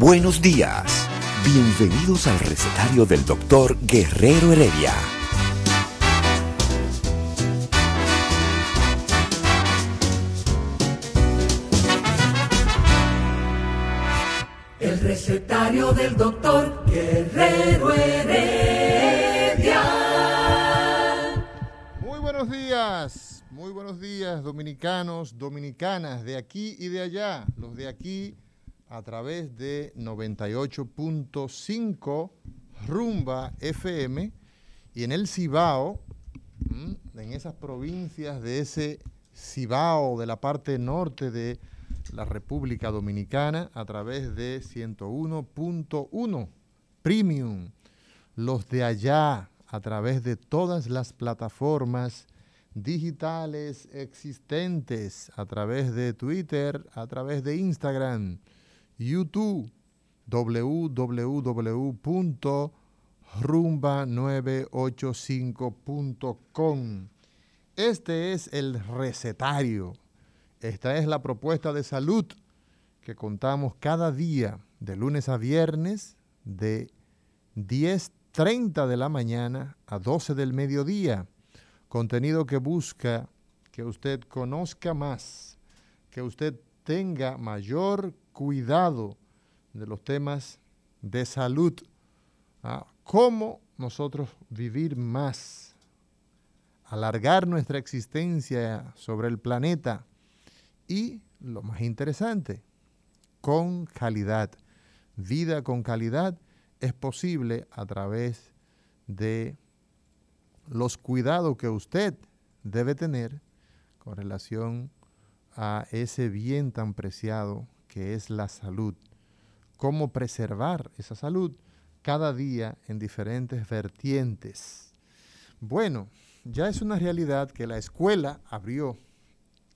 Buenos días. Bienvenidos al recetario del doctor Guerrero Heredia. El recetario del doctor Guerrero Heredia. Muy buenos días, muy buenos días dominicanos, dominicanas de aquí y de allá. Los de aquí a través de 98.5 Rumba FM y en el Cibao, en esas provincias de ese Cibao de la parte norte de la República Dominicana a través de 101.1 Premium. Los de allá a través de todas las plataformas digitales existentes, a través de Twitter, a través de Instagram, YouTube, www.rumba985.com. Este es el recetario. Esta es la propuesta de salud que contamos cada día, de lunes a viernes, de 10.30 de la mañana a 12 del mediodía. Contenido que busca que usted conozca más, que usted tenga mayor cuidado de los temas de salud, ¿ah? cómo nosotros vivir más, alargar nuestra existencia sobre el planeta y, lo más interesante, con calidad. Vida con calidad es posible a través de los cuidados que usted debe tener con relación a ese bien tan preciado que es la salud. Cómo preservar esa salud cada día en diferentes vertientes. Bueno, ya es una realidad que la escuela abrió,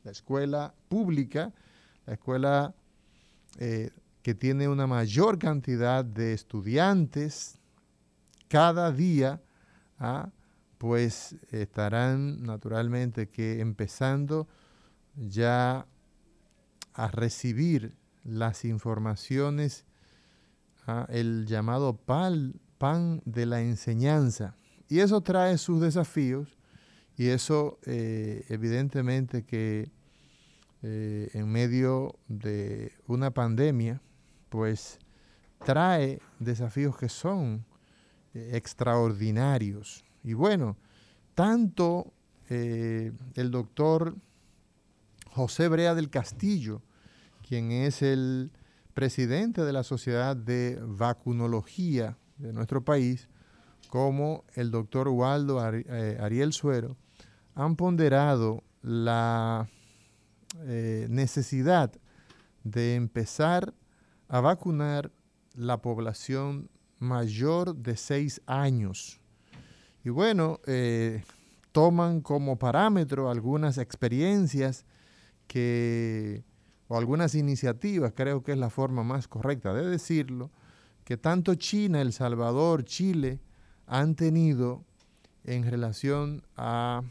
la escuela pública, la escuela eh, que tiene una mayor cantidad de estudiantes cada día, ¿ah? pues estarán naturalmente que empezando ya a recibir las informaciones, ¿ah? el llamado pan, pan de la enseñanza. Y eso trae sus desafíos y eso eh, evidentemente que eh, en medio de una pandemia, pues trae desafíos que son eh, extraordinarios. Y bueno, tanto el doctor José Brea del Castillo, quien es el presidente de la Sociedad de Vacunología de nuestro país, como el doctor Waldo eh, Ariel Suero, han ponderado la eh, necesidad de empezar a vacunar la población mayor de seis años. Y bueno, eh, toman como parámetro algunas experiencias que, o algunas iniciativas, creo que es la forma más correcta de decirlo, que tanto China, El Salvador, Chile han tenido en relación a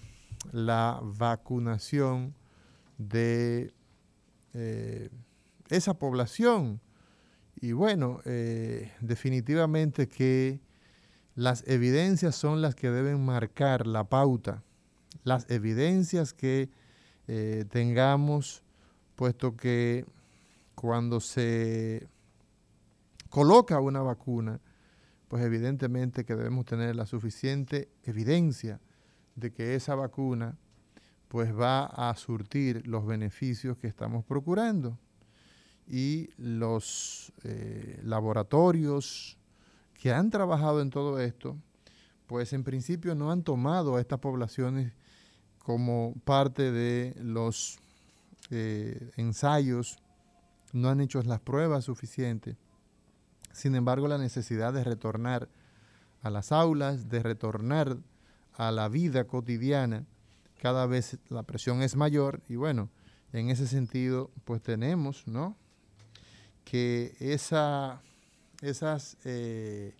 la vacunación de eh, esa población. Y bueno, eh, definitivamente que las evidencias son las que deben marcar la pauta, las evidencias que eh, tengamos, puesto que cuando se coloca una vacuna, pues evidentemente que debemos tener la suficiente evidencia de que esa vacuna pues va a surtir los beneficios que estamos procurando. Y los eh, laboratorios que han trabajado en todo esto, pues en principio no han tomado a estas poblaciones como parte de los eh, ensayos, no han hecho las pruebas suficientes. Sin embargo, la necesidad de retornar a las aulas, de retornar a la vida cotidiana, cada vez la presión es mayor y bueno, en ese sentido, pues tenemos, ¿no? Que esa, esas eh,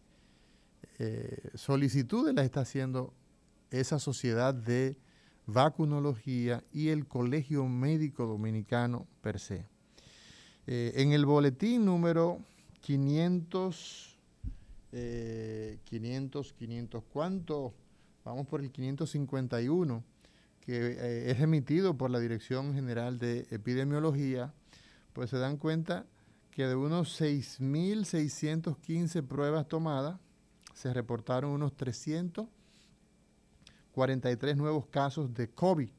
eh, solicitudes las está haciendo esa sociedad de vacunología y el Colegio Médico Dominicano per se. Eh, en el boletín número 500, 500, 500, ¿cuánto? Vamos por el 551, que eh, es emitido por la Dirección General de Epidemiología, pues se dan cuenta que de unos 6.615 pruebas tomadas, se reportaron unos 343 nuevos casos de COVID.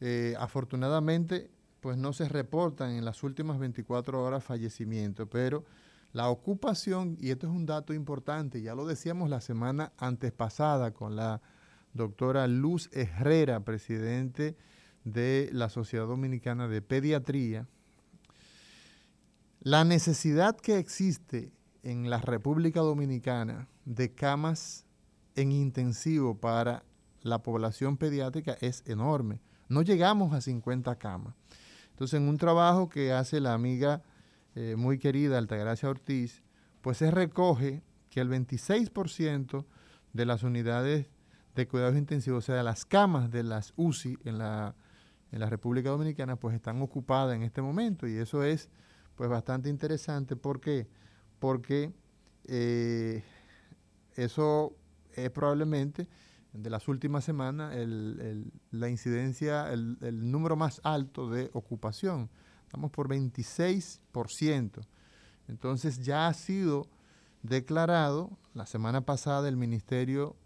Eh, afortunadamente, pues no se reportan en las últimas 24 horas fallecimientos, pero la ocupación, y esto es un dato importante, ya lo decíamos la semana antes pasada con la doctora Luz Herrera, presidente de la Sociedad Dominicana de Pediatría, la necesidad que existe en la República Dominicana de camas en intensivo para la población pediátrica es enorme. No llegamos a 50 camas. Entonces, en un trabajo que hace la amiga eh, muy querida Altagracia Ortiz, pues se recoge que el 26% de las unidades de cuidados intensivos, o sea, las camas de las UCI en la, en la República Dominicana, pues están ocupadas en este momento y eso es pues bastante interesante. ¿Por qué? Porque eh, eso es probablemente de las últimas semanas la incidencia, el, número más alto de ocupación. Estamos por 26%. Entonces ya ha sido declarado, la semana pasada el Ministerio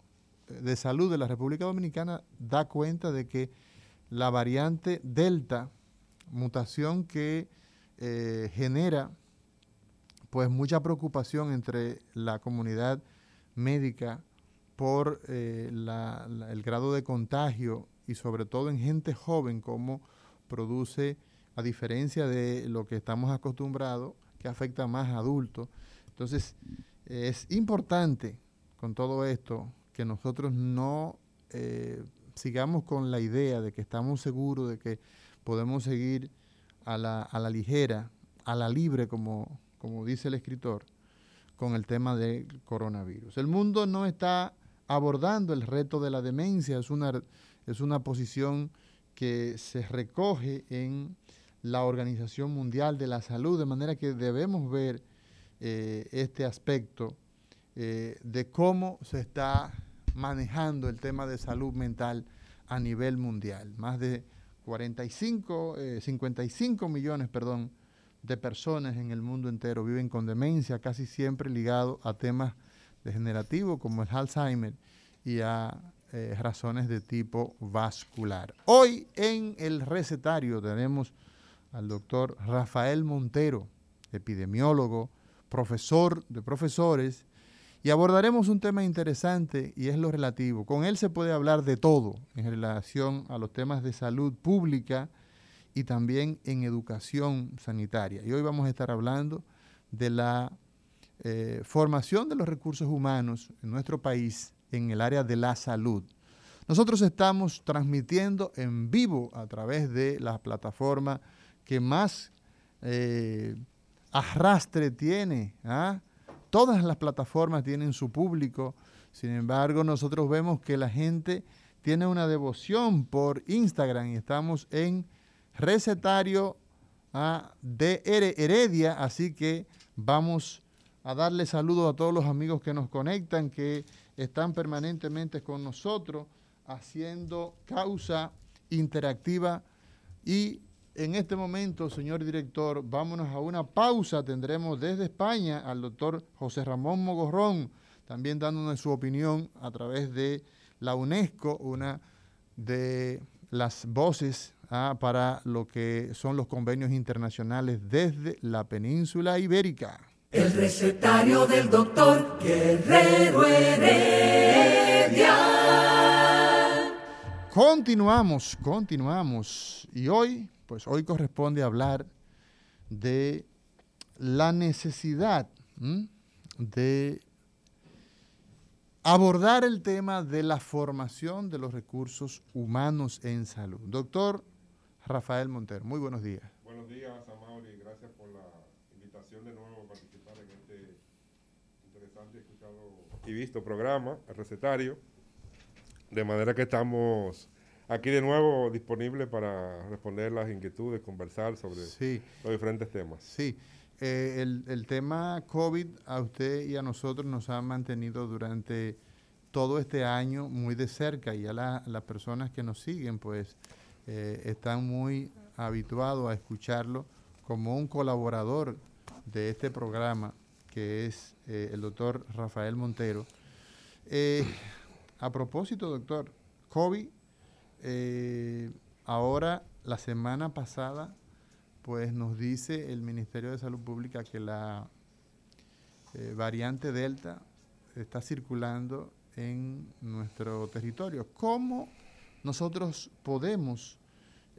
de Salud de la República Dominicana da cuenta de que la variante Delta, mutación que eh, genera pues mucha preocupación entre la comunidad médica por eh, el grado de contagio y sobre todo en gente joven, como produce, a diferencia de lo que estamos acostumbrados, que afecta más a adultos. Entonces, es importante con todo esto que nosotros no eh, sigamos con la idea de que estamos seguros de que podemos seguir a la, a la ligera, a la libre, como, como dice el escritor, con el tema del coronavirus. El mundo no está abordando el reto de la demencia, es una, es una posición que se recoge en la Organización Mundial de la Salud, de manera que debemos ver eh, este aspecto eh, de cómo se está manejando el tema de salud mental a nivel mundial. Más de 45, 55 eh, millones, perdón, de personas en el mundo entero viven con demencia, casi siempre ligado a temas degenerativos como el Alzheimer y a eh, razones de tipo vascular. Hoy en el recetario tenemos al doctor Rafael Montero, epidemiólogo, profesor de profesores, y abordaremos un tema interesante y es lo relativo. Con él se puede hablar de todo en relación a los temas de salud pública y también en educación sanitaria. Y hoy vamos a estar hablando de la eh, formación de los recursos humanos en nuestro país en el área de la salud. Nosotros estamos transmitiendo en vivo a través de la plataforma que más eh, arrastre tiene. ¿ah? Todas las plataformas tienen su público, sin embargo nosotros vemos que la gente tiene una devoción por Instagram y estamos en recetario de Heredia, así que vamos a darle saludos a todos los amigos que nos conectan, que están permanentemente con nosotros haciendo causa interactiva y en este momento, señor director, vámonos a una pausa. Tendremos desde España al doctor José Ramón Mogorrón, también dándonos su opinión a través de la UNESCO, una de las voces ah, para lo que son los convenios internacionales desde la península ibérica. El recetario del doctor Guerrero Heredia. Continuamos, continuamos. Y hoy, pues hoy corresponde hablar de la necesidad de abordar el tema de la formación de los recursos humanos en salud. Doctor Rafael Montero, muy buenos días. Buenos días. Gracias por la invitación de nuevo a participar en este interesante escuchado y visto programa, el recetario. De manera que estamos aquí de nuevo disponibles para responder las inquietudes, conversar sobre los diferentes temas. Sí. Eh, el, tema COVID a usted y a nosotros nos ha mantenido durante todo este año muy de cerca y a las personas que nos siguen pues eh, están muy habituados a escucharlo como un colaborador de este programa que es eh, el doctor Rafael Montero. a propósito, doctor, COVID, ahora la semana pasada pues nos dice el Ministerio de Salud Pública que la eh, variante Delta está circulando en nuestro territorio. ¿Cómo nosotros podemos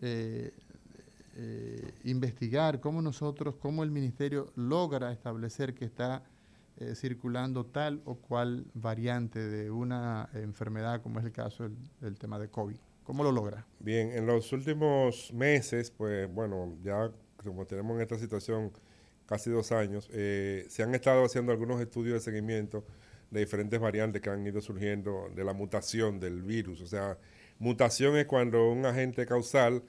eh, eh, investigar, cómo nosotros, cómo el Ministerio logra establecer que está circulando tal o cual variante de una enfermedad, como es el caso del tema de COVID? ¿Cómo lo logra? Bien, en los últimos meses, pues bueno, ya como tenemos en esta situación casi dos años, eh, se han estado haciendo algunos estudios de seguimiento de diferentes variantes que han ido surgiendo de la mutación del virus. O sea, mutación es cuando un agente causal,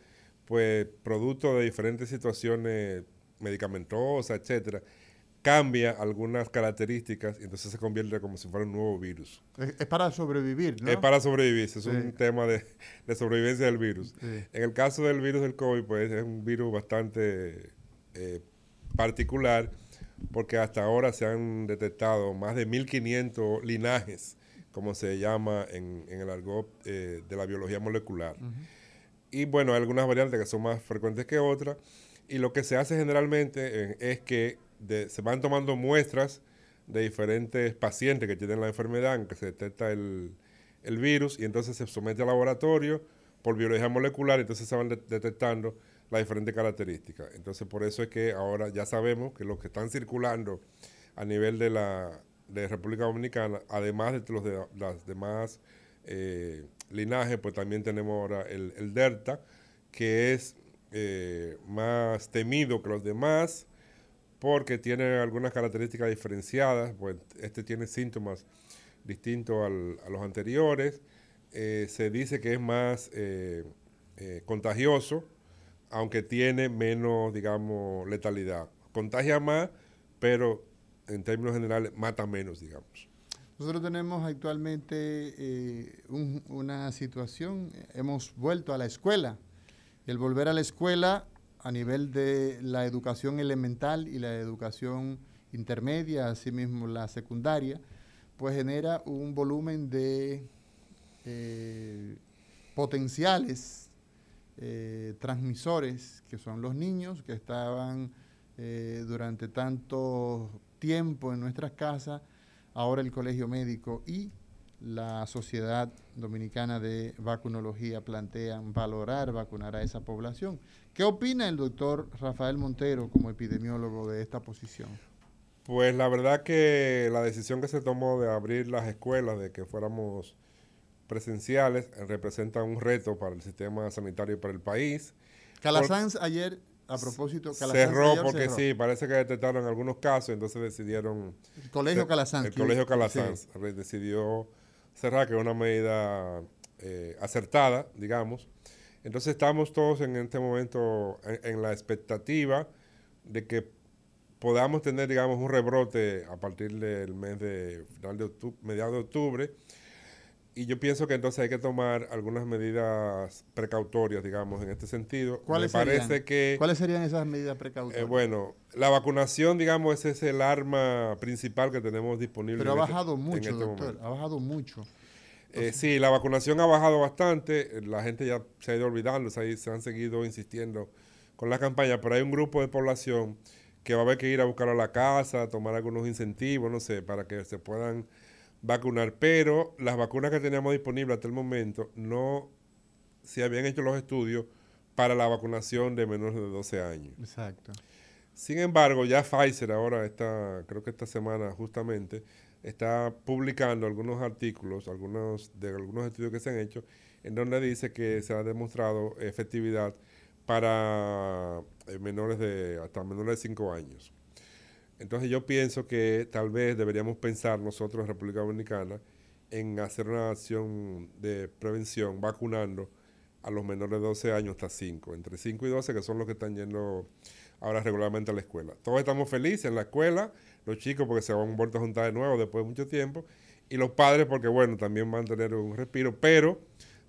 pues producto de diferentes situaciones medicamentosas, etcétera, cambia algunas características y entonces se convierte como si fuera un nuevo virus. Es, para sobrevivir, ¿no? Es para sobrevivir, es un tema de, sobrevivencia del virus. En el caso del virus del COVID, pues es un virus bastante eh, particular porque hasta ahora se han detectado más de 1500 linajes, como se llama en, el argot eh, de la biología molecular. Y bueno, hay algunas variantes que son más frecuentes que otras. Y lo que se hace generalmente eh, es que se van tomando muestras de diferentes pacientes que tienen la enfermedad, en que se detecta el, virus, y entonces se somete al laboratorio por biología molecular, entonces se van detectando las diferentes características. Entonces, por eso es que ahora ya sabemos que los que están circulando a nivel de la de República Dominicana, además de los de las demás eh, linajes, pues también tenemos ahora el, el Delta, que es eh, más temido que los demás, porque tiene algunas características diferenciadas, pues este tiene síntomas distintos a los anteriores, eh, se dice que es más eh, eh, contagioso, aunque tiene menos, digamos, letalidad. Contagia más, pero en términos generales mata menos, digamos. Nosotros tenemos actualmente una situación, hemos vuelto a la escuela. El volver a la escuela a nivel de la educación elemental y la educación intermedia, asimismo la secundaria, pues genera un volumen de eh, potenciales eh, transmisores, que son los niños que estaban eh, durante tanto tiempo en nuestras casas, ahora el colegio médico y la Sociedad Dominicana de Vacunología plantean valorar vacunar a esa población. ¿Qué opina el doctor Rafael Montero como epidemiólogo de esta posición? Pues la verdad que la decisión que se tomó de abrir las escuelas, de que fuéramos presenciales, representa un reto para el sistema sanitario y para el país. Calasanz ayer, a propósito, cerró porque sí, parece que detectaron algunos casos, entonces decidieron... El Colegio Calasanz. El Colegio Calasanz decidió cerrar, que es una medida eh, acertada, digamos. Entonces estamos todos en este momento en, la expectativa de que podamos tener, digamos, un rebrote a partir del mes de final de octubre, mediados de octubre. Y yo pienso que entonces hay que tomar algunas medidas precautorias, digamos, en este sentido. ¿Cuáles, serían? que, ¿Cuáles serían esas medidas precautorias? Eh, bueno, la vacunación, digamos, ese es el arma principal que tenemos disponible. Pero ha este bajado mucho, este doctor, ha bajado mucho. Eh, sí, la vacunación ha bajado bastante, la gente ya se ha ido olvidando, se, han seguido insistiendo con la campaña, pero hay un grupo de población que va a haber que ir a buscar a la casa, tomar algunos incentivos, no sé, para que se puedan vacunar. Pero las vacunas que teníamos disponibles hasta el momento no se habían hecho los estudios para la vacunación de menores de 12 años. Exacto. Sin embargo, ya Pfizer ahora está, creo que esta semana justamente, está publicando algunos artículos, algunos de algunos estudios que se han hecho, en donde dice que se ha demostrado efectividad para eh, menores de hasta menores de 5 años. Entonces yo pienso que tal vez deberíamos pensar nosotros en República Dominicana en hacer una acción de prevención vacunando a los menores de 12 años hasta 5, entre 5 y 12 que son los que están yendo ahora regularmente a la escuela. Todos estamos felices en la escuela, los chicos porque se van vuelto a juntar de nuevo después de mucho tiempo y los padres porque bueno, también van a tener un respiro, pero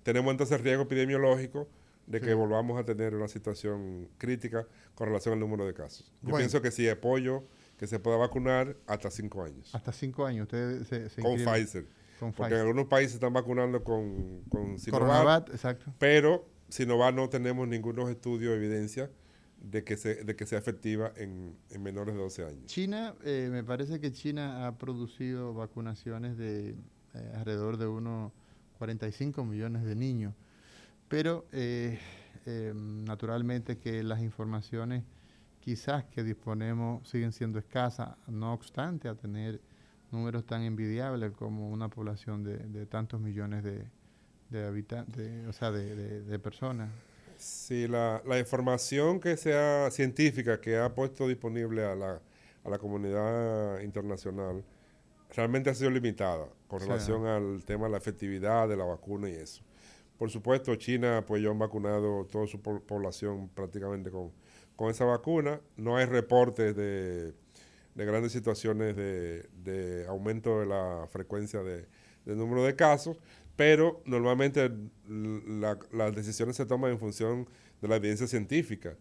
tenemos entonces riesgo epidemiológico de que volvamos a tener una situación crítica con relación al número de casos. Yo pienso que sí, apoyo que se pueda vacunar hasta 5 años. Hasta 5 años. Ustedes se, con Pfizer. Porque en algunos países están vacunando con, con Sinovac, exacto. pero Sinovac no tenemos ningún estudio o evidencia de que, se, de que sea efectiva en, menores de 12 años. China, eh, me parece que China ha producido vacunaciones de eh, alrededor de unos 45 millones de niños, pero eh, naturalmente que las informaciones quizás que disponemos siguen siendo escasas, no obstante a tener números tan envidiables como una población de, tantos millones de, habitantes, o sea, de, personas. Sí, la, información que sea científica que ha puesto disponible a la, a la comunidad internacional realmente ha sido limitada con relación al tema de la efectividad de la vacuna y eso. Por supuesto, China, pues ya han vacunado toda su población prácticamente con, con esa vacuna. No hay reportes de de grandes situaciones de, aumento de la frecuencia de, del número de casos, pero normalmente las decisiones se toman en función de la evidencia científica.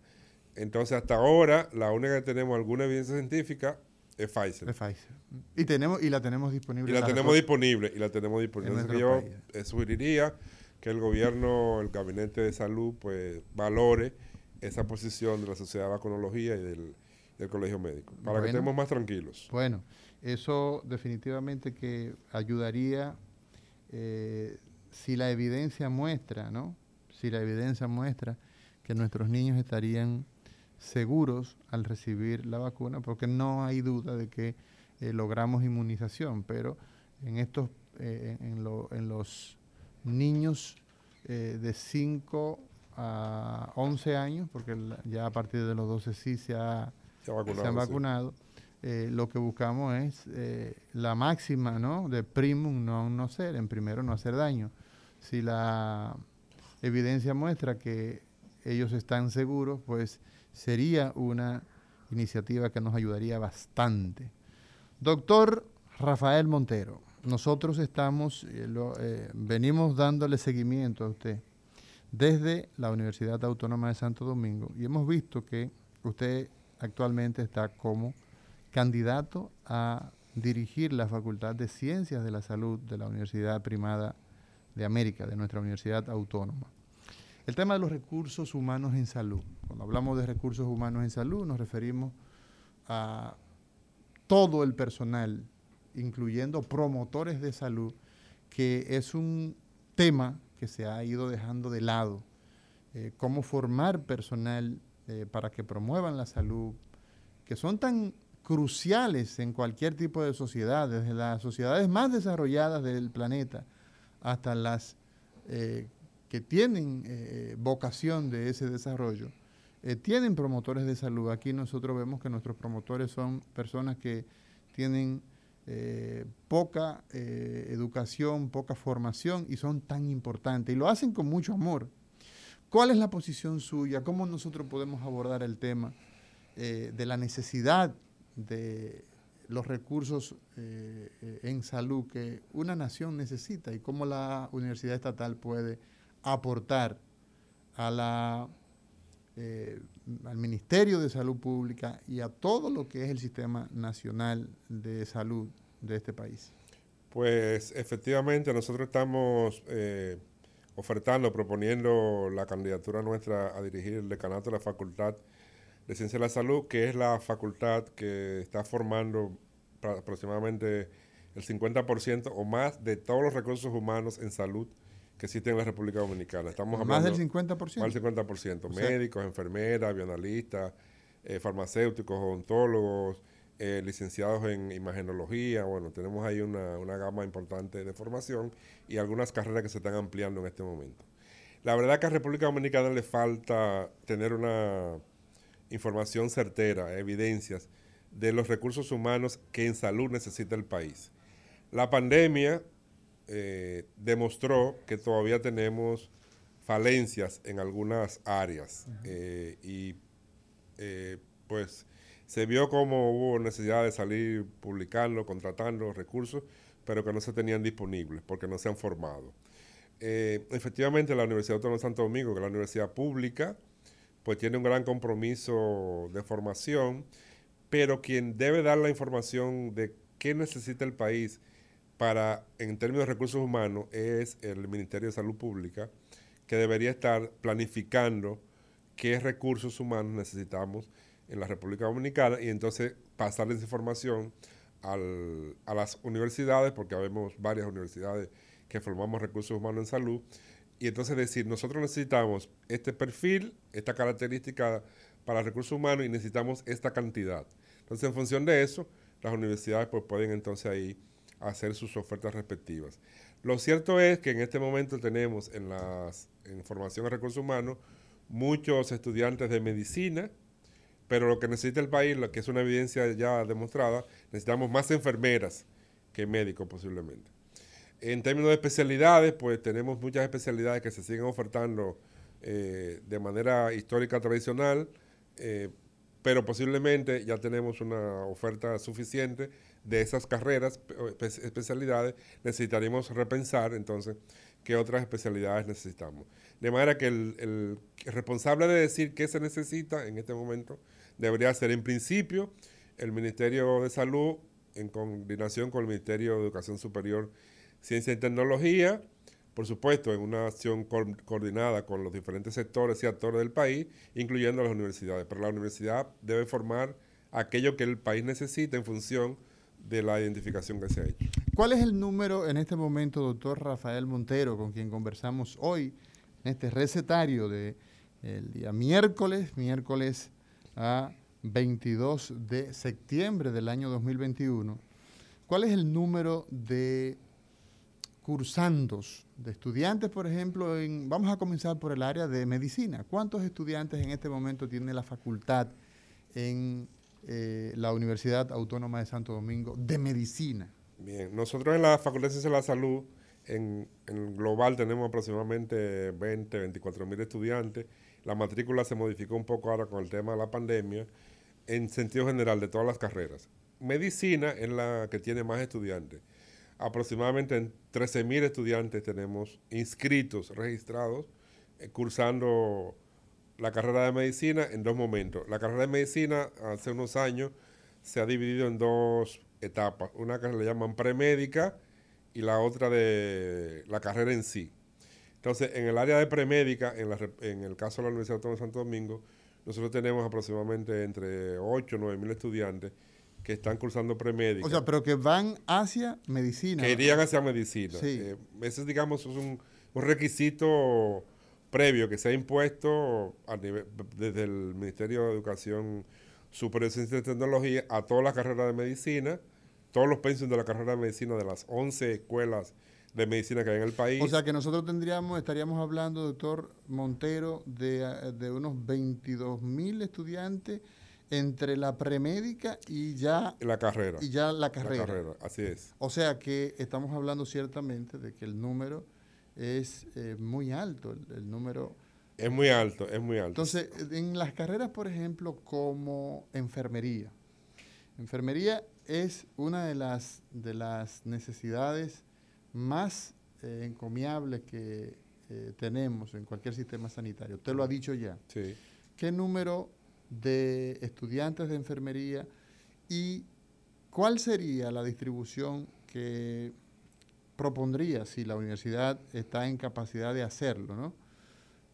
Entonces, hasta ahora, la única que tenemos alguna evidencia científica es Pfizer. Es Pfizer. Y, tenemos, y la tenemos disponible. Y la tenemos disponible. Y la tenemos disponible. Entonces, yo eh, sugeriría que el gobierno, el gabinete de salud, pues valore esa posición de la sociedad de vacunología y del, del colegio médico, para que estemos más tranquilos. Bueno, eso definitivamente que ayudaría eh, si la evidencia muestra, ¿no? Si la evidencia muestra que nuestros niños estarían seguros al recibir la vacuna, porque no hay duda de que eh, logramos inmunización, pero en estos, eh, en, en, los niños de 5 a 11 años, porque ya a partir de los 12 sí se ha se, han vacunado. Eh, lo que buscamos es eh, la máxima ¿no? de primum no no ser, en primero no hacer daño. Si la evidencia muestra que ellos están seguros, pues sería una iniciativa que nos ayudaría bastante. Doctor Rafael Montero, nosotros estamos, eh, venimos dándole seguimiento a usted desde la Universidad Autónoma de Santo Domingo y hemos visto que usted actualmente está como candidato a dirigir la Facultad de Ciencias de la Salud de la Universidad Primada de América, de nuestra Universidad Autónoma. El tema de los recursos humanos en salud. Cuando hablamos de recursos humanos en salud nos referimos a todo el personal, incluyendo promotores de salud, que es un tema que se ha ido dejando de lado. Eh, cómo formar personal eh, para que promuevan la salud, que son tan cruciales en cualquier tipo de sociedad, desde las sociedades más desarrolladas del planeta hasta las eh, que tienen vocación de ese desarrollo, tienen promotores de salud. Aquí nosotros vemos que nuestros promotores son personas que tienen poca educación, poca formación y son tan importantes y lo hacen con mucho amor. ¿Cuál es la posición suya? ¿Cómo nosotros podemos abordar el tema eh, de la necesidad de los recursos eh, eh, en salud que una nación necesita y cómo la Universidad Estatal puede aportar a la, al Ministerio de Salud Pública y a todo lo que es el sistema nacional de salud de este país? Pues efectivamente nosotros estamos ofertando, proponiendo la candidatura nuestra a dirigir el decanato de la Facultad de Ciencia de la Salud, que es la facultad que está formando aproximadamente el 50% o más de todos los recursos humanos en salud que existen en la República Dominicana. Estamos ¿Más del 50%? Más del 50%. Médicos, enfermeras, bioanalistas, eh, farmacéuticos, odontólogos, eh, licenciados en imagenología. Bueno, tenemos ahí una, una gama importante de formación y algunas carreras que se están ampliando en este momento. La verdad que a República Dominicana le falta tener una información certera, evidencias de los recursos humanos que en salud necesita el país. La pandemia eh, demostró que todavía tenemos falencias en algunas áreas eh, y eh, pues se vio como hubo necesidad de salir publicando, contratando recursos, pero que no se tenían disponibles porque no se han formado. efectivamente, la Universidad Autónoma de Santo Domingo, que es la universidad pública, pues tiene un gran compromiso de formación, pero quien debe dar la información de qué necesita el país para, en términos de recursos humanos, es el Ministerio de Salud Pública, que debería estar planificando qué recursos humanos necesitamos en la República Dominicana y entonces pasarles información a las universidades, porque habemos varias universidades que formamos recursos humanos en salud, y entonces decir, nosotros necesitamos este perfil, esta característica para recursos humanos y necesitamos esta cantidad. Entonces, en función de eso, las universidades pues, pueden entonces ahí hacer sus ofertas respectivas. Lo cierto es que en este momento tenemos en la formación de recursos humanos muchos estudiantes de medicina, pero lo que necesita el país, lo que es una evidencia ya demostrada, necesitamos más enfermeras que médicos posiblemente. En términos de especialidades, pues tenemos muchas especialidades que se siguen ofertando eh, de manera histórica tradicional, eh, pero posiblemente ya tenemos una oferta suficiente de esas carreras, especialidades, necesitaríamos repensar entonces qué otras especialidades necesitamos. De manera que el, responsable de decir qué se necesita en este momento debería ser en principio el Ministerio de Salud en coordinación con el Ministerio de Educación Superior, Ciencia y Tecnología, por supuesto, en una acción coordinada con los diferentes sectores y actores del país, incluyendo las universidades. Pero la universidad debe formar aquello que el país necesita en función de la identificación que se ha hecho. ¿Cuál es el número en este momento, doctor Rafael Montero, con quien conversamos hoy, en este recetario del día miércoles, miércoles a 22 de septiembre del año 2021? ¿Cuál es el número de cursandos, de estudiantes, por ejemplo, en, vamos a comenzar por el área de medicina. ¿Cuántos estudiantes en este momento tiene la facultad en eh, la Universidad Autónoma de Santo Domingo de medicina. Bien, nosotros en la Facultad de Ciencias de la Salud, en, global tenemos aproximadamente 20, 24 mil estudiantes. La matrícula se modificó un poco ahora con el tema de la pandemia, en sentido general de todas las carreras. Medicina es la que tiene más estudiantes. Aproximadamente 13 mil estudiantes tenemos inscritos, registrados, eh, cursando la carrera de medicina en dos momentos. La carrera de medicina hace unos años se ha dividido en dos etapas. Una que le llaman premédica y la otra de la carrera en sí. Entonces, en el área de premédica, en, en el caso de la Universidad Autónoma de Santo Domingo, nosotros tenemos aproximadamente entre 8 o 9 mil estudiantes que están cursando premédica. O sea, pero que van hacia medicina. Que irían hacia medicina. Sí. Eh, ese, digamos, es un, un requisito previo que se ha impuesto a nivel, desde el Ministerio de Educación Superior, Ciencia y Tecnología a todas las carreras de medicina, todos los pensiones de la carrera de medicina de las 11 escuelas de medicina que hay en el país. O sea que nosotros tendríamos, estaríamos hablando, doctor Montero, de, de unos 22 mil estudiantes entre la premédica y ya la carrera. Y ya la carrera. La carrera, así es. O sea que estamos hablando ciertamente de que el número es eh, muy alto, el, número. Es muy alto, es muy alto. Entonces, en las carreras, por ejemplo, como enfermería, enfermería es una de las, de las necesidades más eh, encomiables que eh, tenemos en cualquier sistema sanitario. Usted lo ha dicho ya. Sí. ¿Qué número de estudiantes de enfermería y cuál sería la distribución que propondría, si la universidad está en capacidad de hacerlo, ¿no?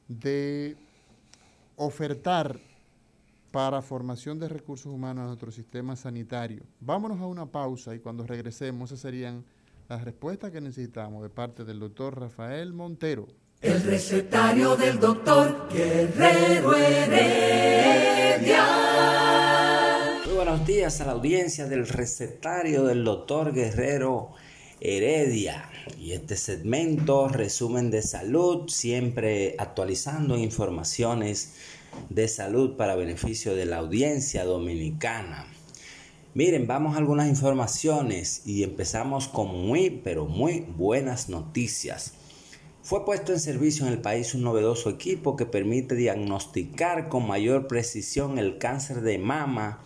de ofertar para formación de recursos humanos a nuestro sistema sanitario. Vámonos a una pausa y cuando regresemos esas serían las respuestas que necesitamos de parte del doctor Rafael Montero. El recetario del doctor Guerrero Heredia. Muy buenos días a la audiencia del recetario del doctor Guerrero Heredia. Y este segmento, resumen de salud, siempre actualizando informaciones de salud para beneficio de la audiencia dominicana. Miren, vamos a algunas informaciones y empezamos con muy, pero muy buenas noticias. Fue puesto en servicio en el país un novedoso equipo que permite diagnosticar con mayor precisión el cáncer de mama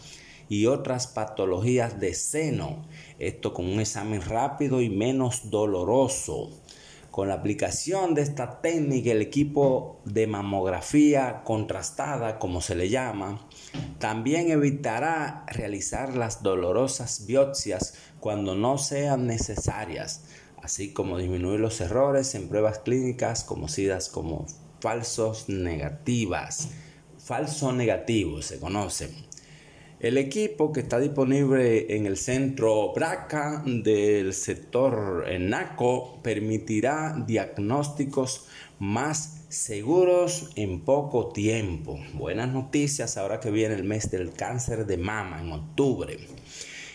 y otras patologías de seno. Esto con un examen rápido y menos doloroso. Con la aplicación de esta técnica, el equipo de mamografía contrastada, como se le llama, también evitará realizar las dolorosas biopsias cuando no sean necesarias, así como disminuir los errores en pruebas clínicas conocidas como falsos negativas. Falso negativo se conoce. El equipo que está disponible en el centro BRACA del sector NACO permitirá diagnósticos más seguros en poco tiempo. Buenas noticias ahora que viene el mes del cáncer de mama en octubre.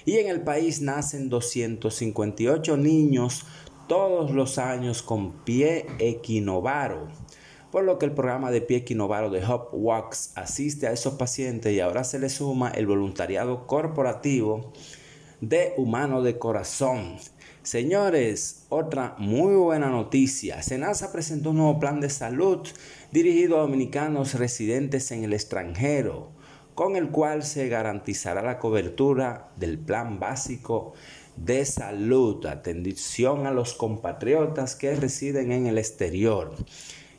Y en el país nacen 258 niños todos los años con pie equinovaro por lo que el programa de pie equinovaro de Hop Walks asiste a esos pacientes y ahora se le suma el voluntariado corporativo de Humano de Corazón. Señores, otra muy buena noticia. Senasa presentó un nuevo plan de salud dirigido a dominicanos residentes en el extranjero, con el cual se garantizará la cobertura del plan básico de salud, atención a los compatriotas que residen en el exterior.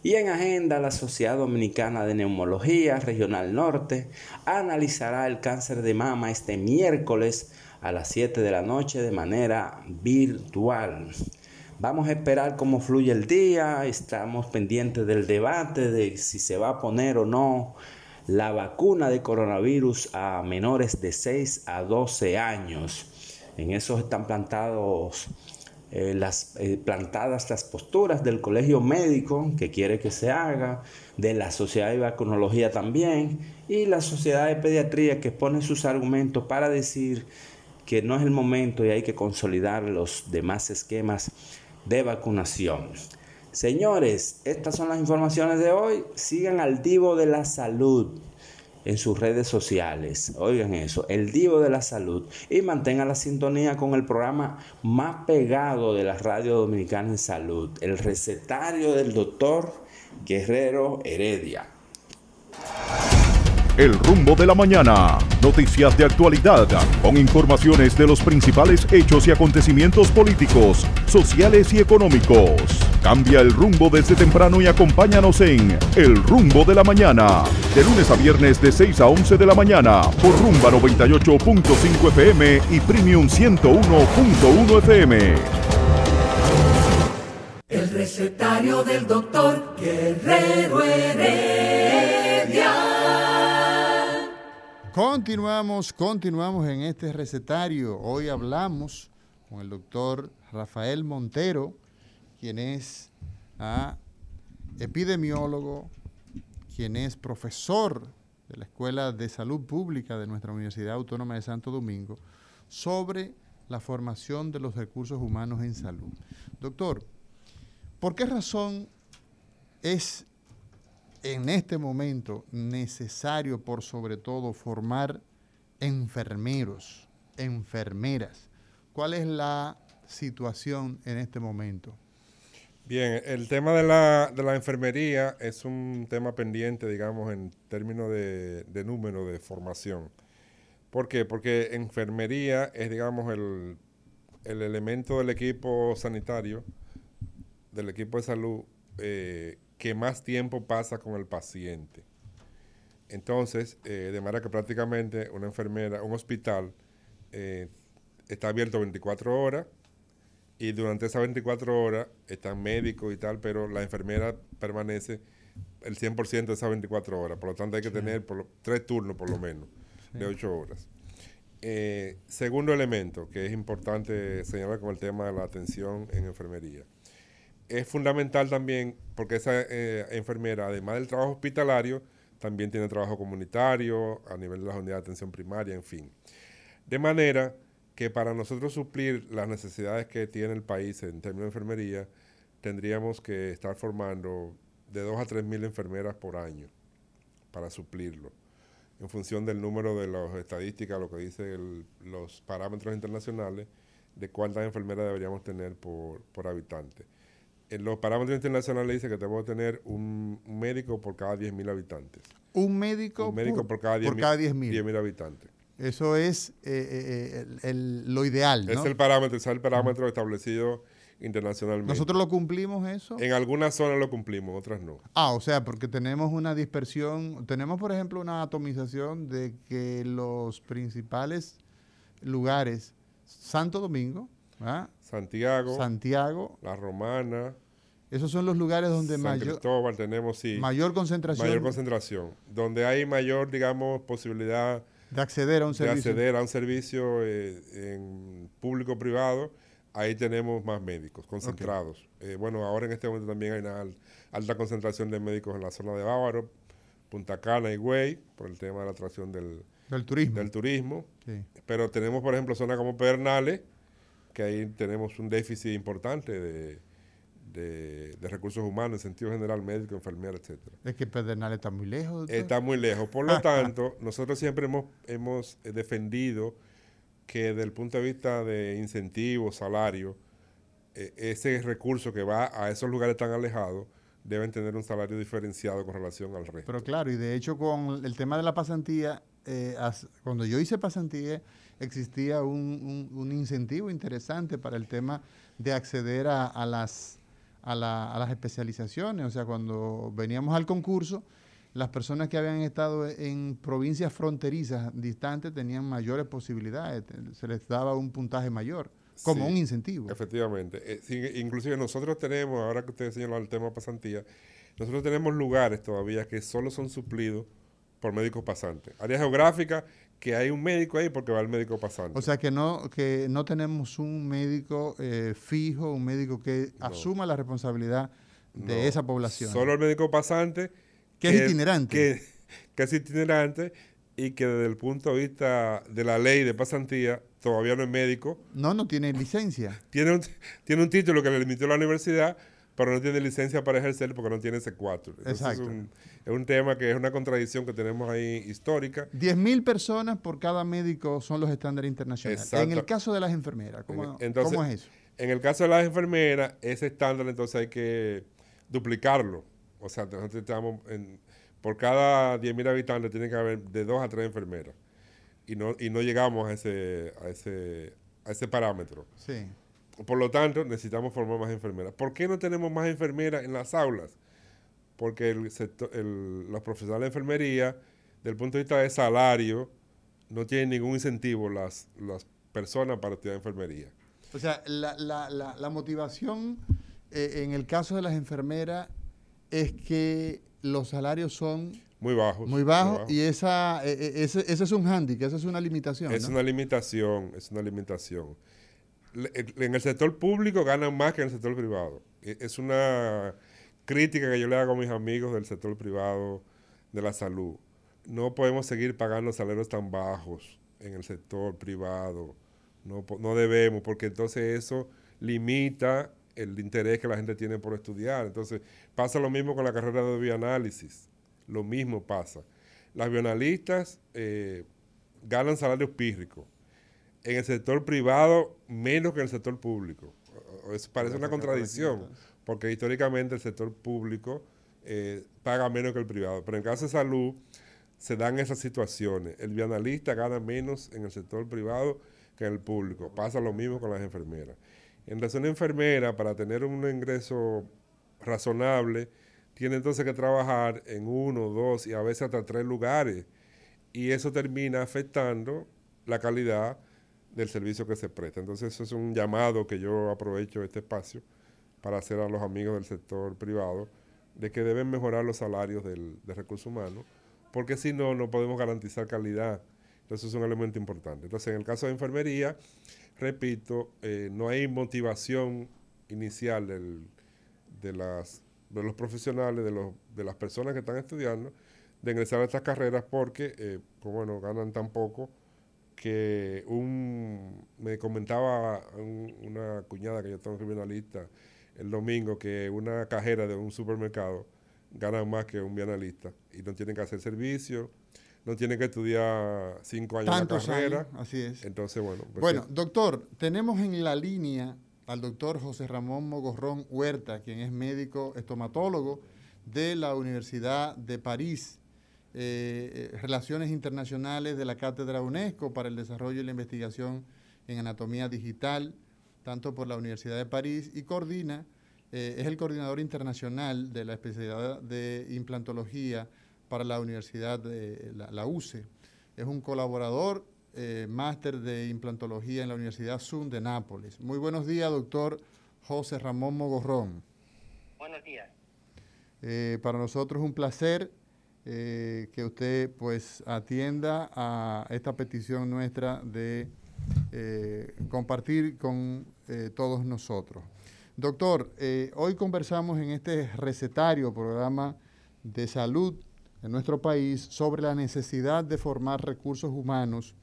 Y en agenda, la Sociedad Dominicana de Neumología Regional Norte analizará el cáncer de mama este miércoles a las 7 de la noche de manera virtual. Vamos a esperar cómo fluye el día, estamos pendientes del debate de si se va a poner o no la vacuna de coronavirus a menores de 6 a 12 años. En eso están plantados eh, las, eh, plantadas las posturas del colegio médico que quiere que se haga, de la sociedad de vacunología también, y la sociedad de pediatría que pone sus argumentos para decir que no es el momento y hay que consolidar los demás esquemas de vacunación. Señores, estas son las informaciones de hoy. Sigan al Divo de la Salud en sus redes sociales. Oigan eso, el Divo de la Salud. Y mantengan la sintonía con el programa más pegado de la radio dominicana en salud, el recetario del doctor Guerrero Heredia. El rumbo de la mañana. Noticias de actualidad con informaciones de los principales hechos y acontecimientos políticos, sociales y económicos. Cambia el rumbo desde temprano y acompáñanos en El rumbo de la mañana. De lunes a viernes de 6 a 11 de la mañana por Rumba 98.5 FM y Premium 101.1 FM. El recetario del doctor Guerrero Heredia. Continuamos, continuamos en este recetario. Hoy hablamos con el doctor Rafael Montero, quien es ah, epidemiólogo, quien es profesor de la Escuela de Salud Pública de nuestra Universidad Autónoma de Santo Domingo, sobre la formación de los recursos humanos en salud. Doctor, ¿por qué razón es en este momento necesario por sobre todo formar enfermeros, enfermeras. ¿Cuál es la situación en este momento? Bien, el tema de la, de la enfermería es un tema pendiente, digamos, en términos de, de número de formación. ¿Por qué? Porque enfermería es, digamos, el, el elemento del equipo sanitario, del equipo de salud, eh, que más tiempo pasa con el paciente. Entonces, eh, de manera que prácticamente una enfermera, un hospital, eh, está abierto 24 horas y durante esas 24 horas están médicos y tal, pero la enfermera permanece el 100% de esas 24 horas. Por lo tanto, hay que tener por tres turnos por lo menos, de 8 horas. Eh, segundo elemento que es importante señalar con el tema de la atención en enfermería. Es fundamental también porque esa eh, enfermera, además del trabajo hospitalario, también tiene trabajo comunitario a nivel de la unidad de atención primaria, en fin. De manera que para nosotros suplir las necesidades que tiene el país en términos de enfermería, tendríamos que estar formando de 2 a 3 mil enfermeras por año para suplirlo, en función del número de las estadísticas, lo que dicen los parámetros internacionales, de cuántas enfermeras deberíamos tener por, por habitante. En los parámetros internacionales dice que tenemos que tener un, médico por cada 10.000 habitantes. ¿Un médico, un médico por, cada 10.000 habitantes. Eso es eh, eh, lo ideal. ¿no? Es el parámetro, es el parámetro establecido internacionalmente. ¿Nosotros lo cumplimos eso? En algunas zonas lo cumplimos, otras no. Ah, o sea, porque tenemos una dispersión, tenemos por ejemplo una atomización de que los principales lugares, Santo Domingo, Santiago, Santiago, La Romana, esos son los lugares donde mayor, tenemos, sí, mayor concentración. Mayor concentración, donde hay mayor, digamos, posibilidad de acceder a un servicio. De acceder a un servicio eh, en público-privado ahí tenemos más médicos concentrados. Eh, bueno, ahora en este momento también hay una alta concentración de médicos en la zona de Bávaro, Punta Cana y Güey, por el tema de la atracción del, turismo. Del turismo. Pero tenemos, por ejemplo, zonas como Pedernales, que ahí tenemos un déficit importante de, recursos humanos en sentido general, médico, enfermera, etcétera. Es que Pedernales está muy lejos. Está muy lejos. Por lo tanto, nosotros siempre hemos, hemos defendido que desde el punto de vista de incentivos, salario, e, ese recurso que va a esos lugares tan alejados deben tener un salario diferenciado con relación al resto. Pero claro, y de hecho con el tema de la pasantía, eh, cuando yo hice pasantía, existía un, incentivo interesante para el tema de acceder a, las, a las especializaciones. O sea, cuando veníamos al concurso, las personas que habían estado en provincias fronterizas distantes tenían mayores posibilidades, se les daba un puntaje mayor, como un incentivo. Efectivamente. Eh, inclusive nosotros tenemos, ahora que usted señaló el tema pasantía, nosotros tenemos lugares todavía que solo son suplidos por médicos pasantes. Área geográfica que hay un médico ahí porque va el médico pasante. O sea que no que no tenemos un médico eh, fijo, un médico que asuma la responsabilidad de esa población. Solo el médico pasante que, es itinerante. Que, es itinerante y que desde el punto de vista de la ley de pasantía todavía no es médico. No, no tiene licencia. Tiene un, tiene un título que le emitió la universidad, pero no tiene licencia para ejercer porque no tiene C4. Exacto. Es un, es un, tema que es una contradicción que tenemos ahí histórica. 10.000 personas por cada médico son los estándares internacionales. En el caso de las enfermeras, ¿cómo, ¿cómo es eso? En el caso de las enfermeras, ese estándar entonces hay que duplicarlo o sea, nosotros estamos en, por cada 10.000 habitantes tiene que haber de dos a tres enfermeras. Y no, y no llegamos a ese, a ese, a ese parámetro. Sí. Por lo tanto, necesitamos formar más enfermeras. ¿Por qué no tenemos más enfermeras en las aulas? Porque el el, los profesionales de enfermería, desde el punto de vista de salario, no tienen ningún incentivo las, las personas para estudiar enfermería. O sea, la, la, la, la motivación eh, en el caso de las enfermeras es que los salarios son muy bajos. Muy bajos y esa, e, e, ese, es un hándicap, esa es una limitación. Es una limitación, es una limitación. En el sector público ganan más que en el sector privado. E, es una crítica que yo le hago a mis amigos del sector privado de la salud. No podemos seguir pagando salarios tan bajos en el sector privado. No, no debemos, porque entonces eso limita el interés que la gente tiene por estudiar. Entonces, pasa lo mismo con la carrera de bioanálisis. Lo mismo pasa. Las bioanalistas eh, ganan salarios pírricos. En el sector privado, menos que en el sector público. Eso parece una contradicción, porque históricamente el sector público eh, paga menos que el privado. Pero en caso de salud, se dan esas situaciones. El bioanalista gana menos en el sector privado que en el público. Pasa lo mismo con las enfermeras. En relación a enfermera, para tener un ingreso razonable, tiene entonces que trabajar en uno, dos y a veces hasta tres lugares. Y eso termina afectando la calidad del servicio que se presta. Entonces eso es un llamado que yo aprovecho este espacio para hacer a los amigos del sector privado de que deben mejorar los salarios del, de recursos humanos, porque si no, no podemos garantizar calidad. Entonces es un elemento importante. Entonces, en el caso de enfermería, repito, eh, no hay motivación inicial de, los profesionales, de, los, de las personas que están estudiando, de ingresar a estas carreras porque, eh, pues bueno, ganan tan poco que un, me comentaba una cuñada que yo tengo criminalista el domingo que una cajera de un supermercado gana más que un bienalista y no tienen que hacer servicio, no tienen que estudiar cinco años de carrera. así es. Entonces, bueno. Pues bueno, doctor, tenemos en la línea al doctor José Ramón Mogorrón Huerta, quien es médico estomatólogo de la Universidad de París. Eh, eh, Relaciones Internacionales de la Cátedra UNESCO para el Desarrollo y la Investigación en Anatomía Digital, tanto por la Universidad de París, y coordina, eh, es el coordinador internacional de la especialidad de implantología para la Universidad de la, UCE. Es un colaborador, máster de implantología en la Universidad SUN de Nápoles. Muy buenos días, doctor José Ramón Mogorrón. Buenos días. para nosotros es un placer eh, que usted pues atienda a esta petición nuestra de eh, compartir con eh, todos nosotros. Doctor, hoy conversamos en este recetario, programa de salud en nuestro país, sobre la necesidad de formar recursos humanos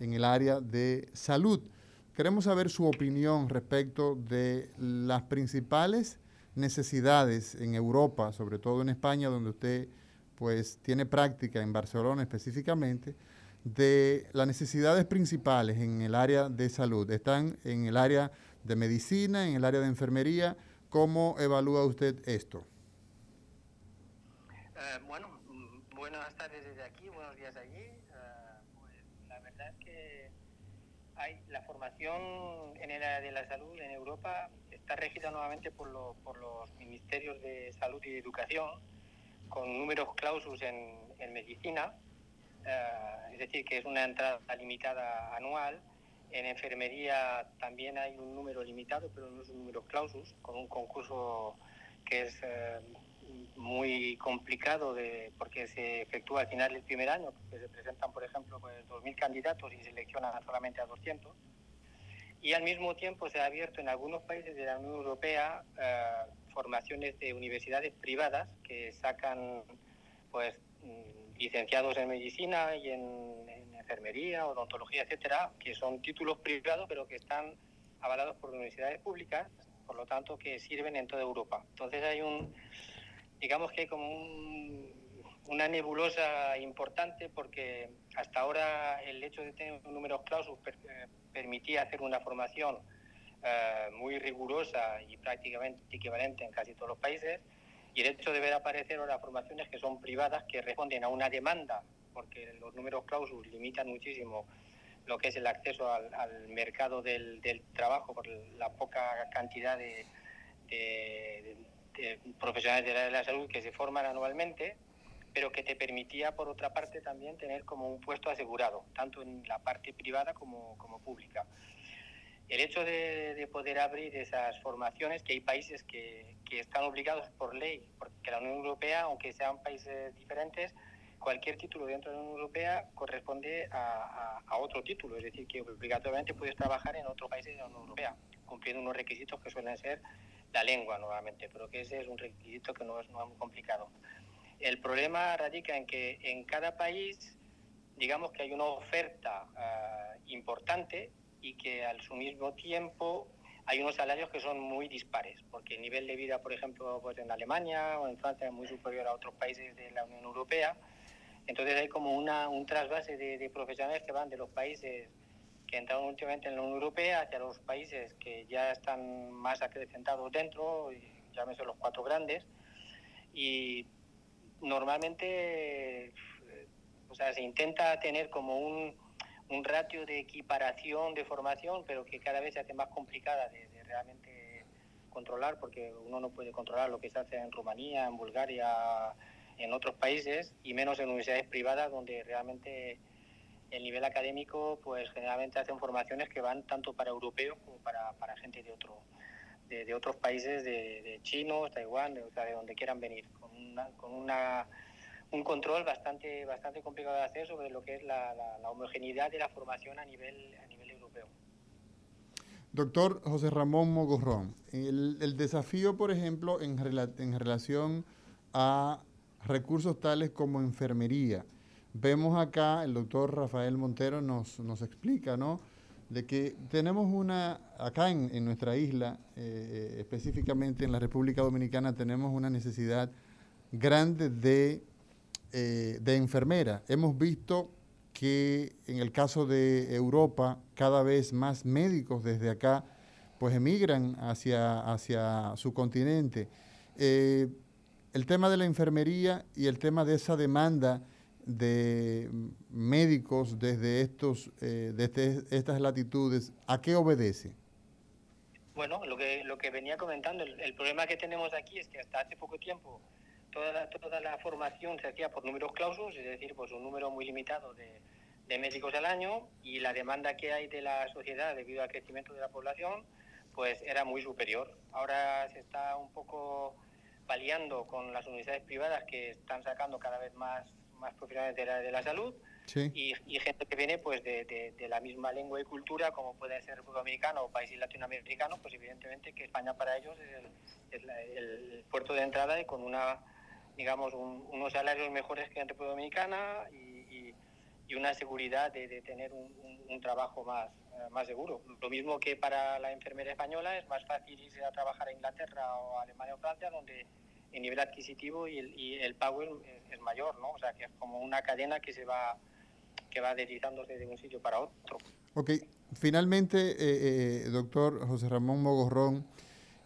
en el área de salud. Queremos saber su opinión respecto de las principales necesidades en Europa, sobre todo en España, donde usted pues tiene práctica en Barcelona específicamente de las necesidades principales en el área de salud. Están en el área de medicina, en el área de enfermería. ¿Cómo evalúa usted esto? Eh, bueno, mm, buenas tardes desde aquí, buenos días allí. Eh, pues, la verdad es que hay, la formación en el área de la salud en Europa está regida nuevamente por, por los ministerios de salud y de educación con números clausus en, medicina, eh, es decir, que es una entrada limitada anual. En enfermería también hay un número limitado, pero no es un número clausus, con un concurso que es eh, muy complicado de, porque se efectúa al final del primer año, que se presentan, por ejemplo, pues, 2.000 candidatos y seleccionan solamente a 200. Y al mismo tiempo se ha abierto en algunos países de la Unión Europea eh, formaciones de universidades privadas que sacan pues mm, licenciados en medicina y en, enfermería, odontología, etcétera, que son títulos privados pero que están avalados por universidades públicas, por lo tanto que sirven en toda Europa. Entonces hay un, digamos que hay como una nebulosa importante porque hasta ahora el hecho de tener números clausus eh, permitía hacer una formación eh, muy rigurosa y prácticamente equivalente en casi todos los países. Y el hecho de ver aparecer ahora formaciones que son privadas, que responden a una demanda, porque los números clausus limitan muchísimo lo que es el acceso al, mercado del, trabajo por la poca cantidad de, profesionales de la, de la salud que se forman anualmente, pero que te permitía, por otra parte, también tener como un puesto asegurado, tanto en la parte privada como, como pública el hecho de, poder abrir esas formaciones, que hay países que, están obligados por ley, porque la Unión Europea, aunque sean países diferentes, cualquier título dentro de la Unión Europea corresponde a, otro título, es decir, que obligatoriamente puedes trabajar en otros países de la Unión Europea, cumpliendo unos requisitos que suelen ser la lengua nuevamente, pero que ese es un requisito que no es, muy complicado. El problema radica en que en cada país, digamos que hay una oferta ah, importante y que al su mismo tiempo hay unos salarios que son muy dispares, porque el nivel de vida, por ejemplo, pues en Alemania o en Francia es muy superior a otros países de la Unión Europea. Entonces hay como una, un trasvase de, profesionales que van de los países que entraron últimamente en la Unión Europea hacia los países que ya están más acrecentados dentro, llámese los cuatro grandes, y normalmente o sea, se intenta tener como un, un ratio de equiparación de formación, pero que cada vez se hace más complicada de, realmente controlar, porque uno no puede controlar lo que se hace en Rumanía, en Bulgaria, en otros países, y menos en universidades privadas, donde realmente el nivel académico, pues generalmente hacen formaciones que van tanto para europeos como para, para gente de otro, de, otros países, de, de chinos, Taiwán, de, o sea, de donde quieran venir, con, una, con una, un control bastante, bastante complicado de hacer sobre lo que es la, homogeneidad de la formación a nivel, a nivel europeo. Doctor José Ramón Mogorrón, el, el desafío, por ejemplo, en, en relación a recursos tales como enfermería. Vemos acá, el doctor Rafael Montero nos, nos explica, ¿no? de que tenemos una, acá en, nuestra isla, eh, específicamente en la República Dominicana, tenemos una necesidad grande de, eh, de enfermera. Hemos visto que en el caso de Europa, cada vez más médicos desde acá, pues emigran hacia, hacia su continente. Eh, el tema de la enfermería y el tema de esa demanda de médicos desde estos eh, desde estas latitudes, ¿a qué obedece? Bueno, lo que lo que venía comentando, el, problema que tenemos aquí es que hasta hace poco tiempo toda la, toda la formación se hacía por números clausos, es decir, pues un número muy limitado de, de médicos al año y la demanda que hay de la sociedad debido al crecimiento de la población, pues era muy superior. Ahora se está un poco paliando con las universidades privadas que están sacando cada vez más más profesionales de la, de la salud y, gente que viene pues de, de, la misma lengua y cultura como puede ser República Dominicana o países latinoamericanos, pues evidentemente que España para ellos es el, el, puerto de entrada y con una digamos unos salarios mejores que en República Dominicana y, una seguridad de, tener un, trabajo más, eh, más seguro. Lo mismo que para la enfermera española es más fácil irse a trabajar a Inglaterra o Alemania o Francia donde el nivel adquisitivo y el, y pago es, mayor, ¿no? O sea, que es como una cadena que se va que va deslizándose de un sitio para otro. Ok, finalmente, eh, eh, doctor José Ramón Mogorrón,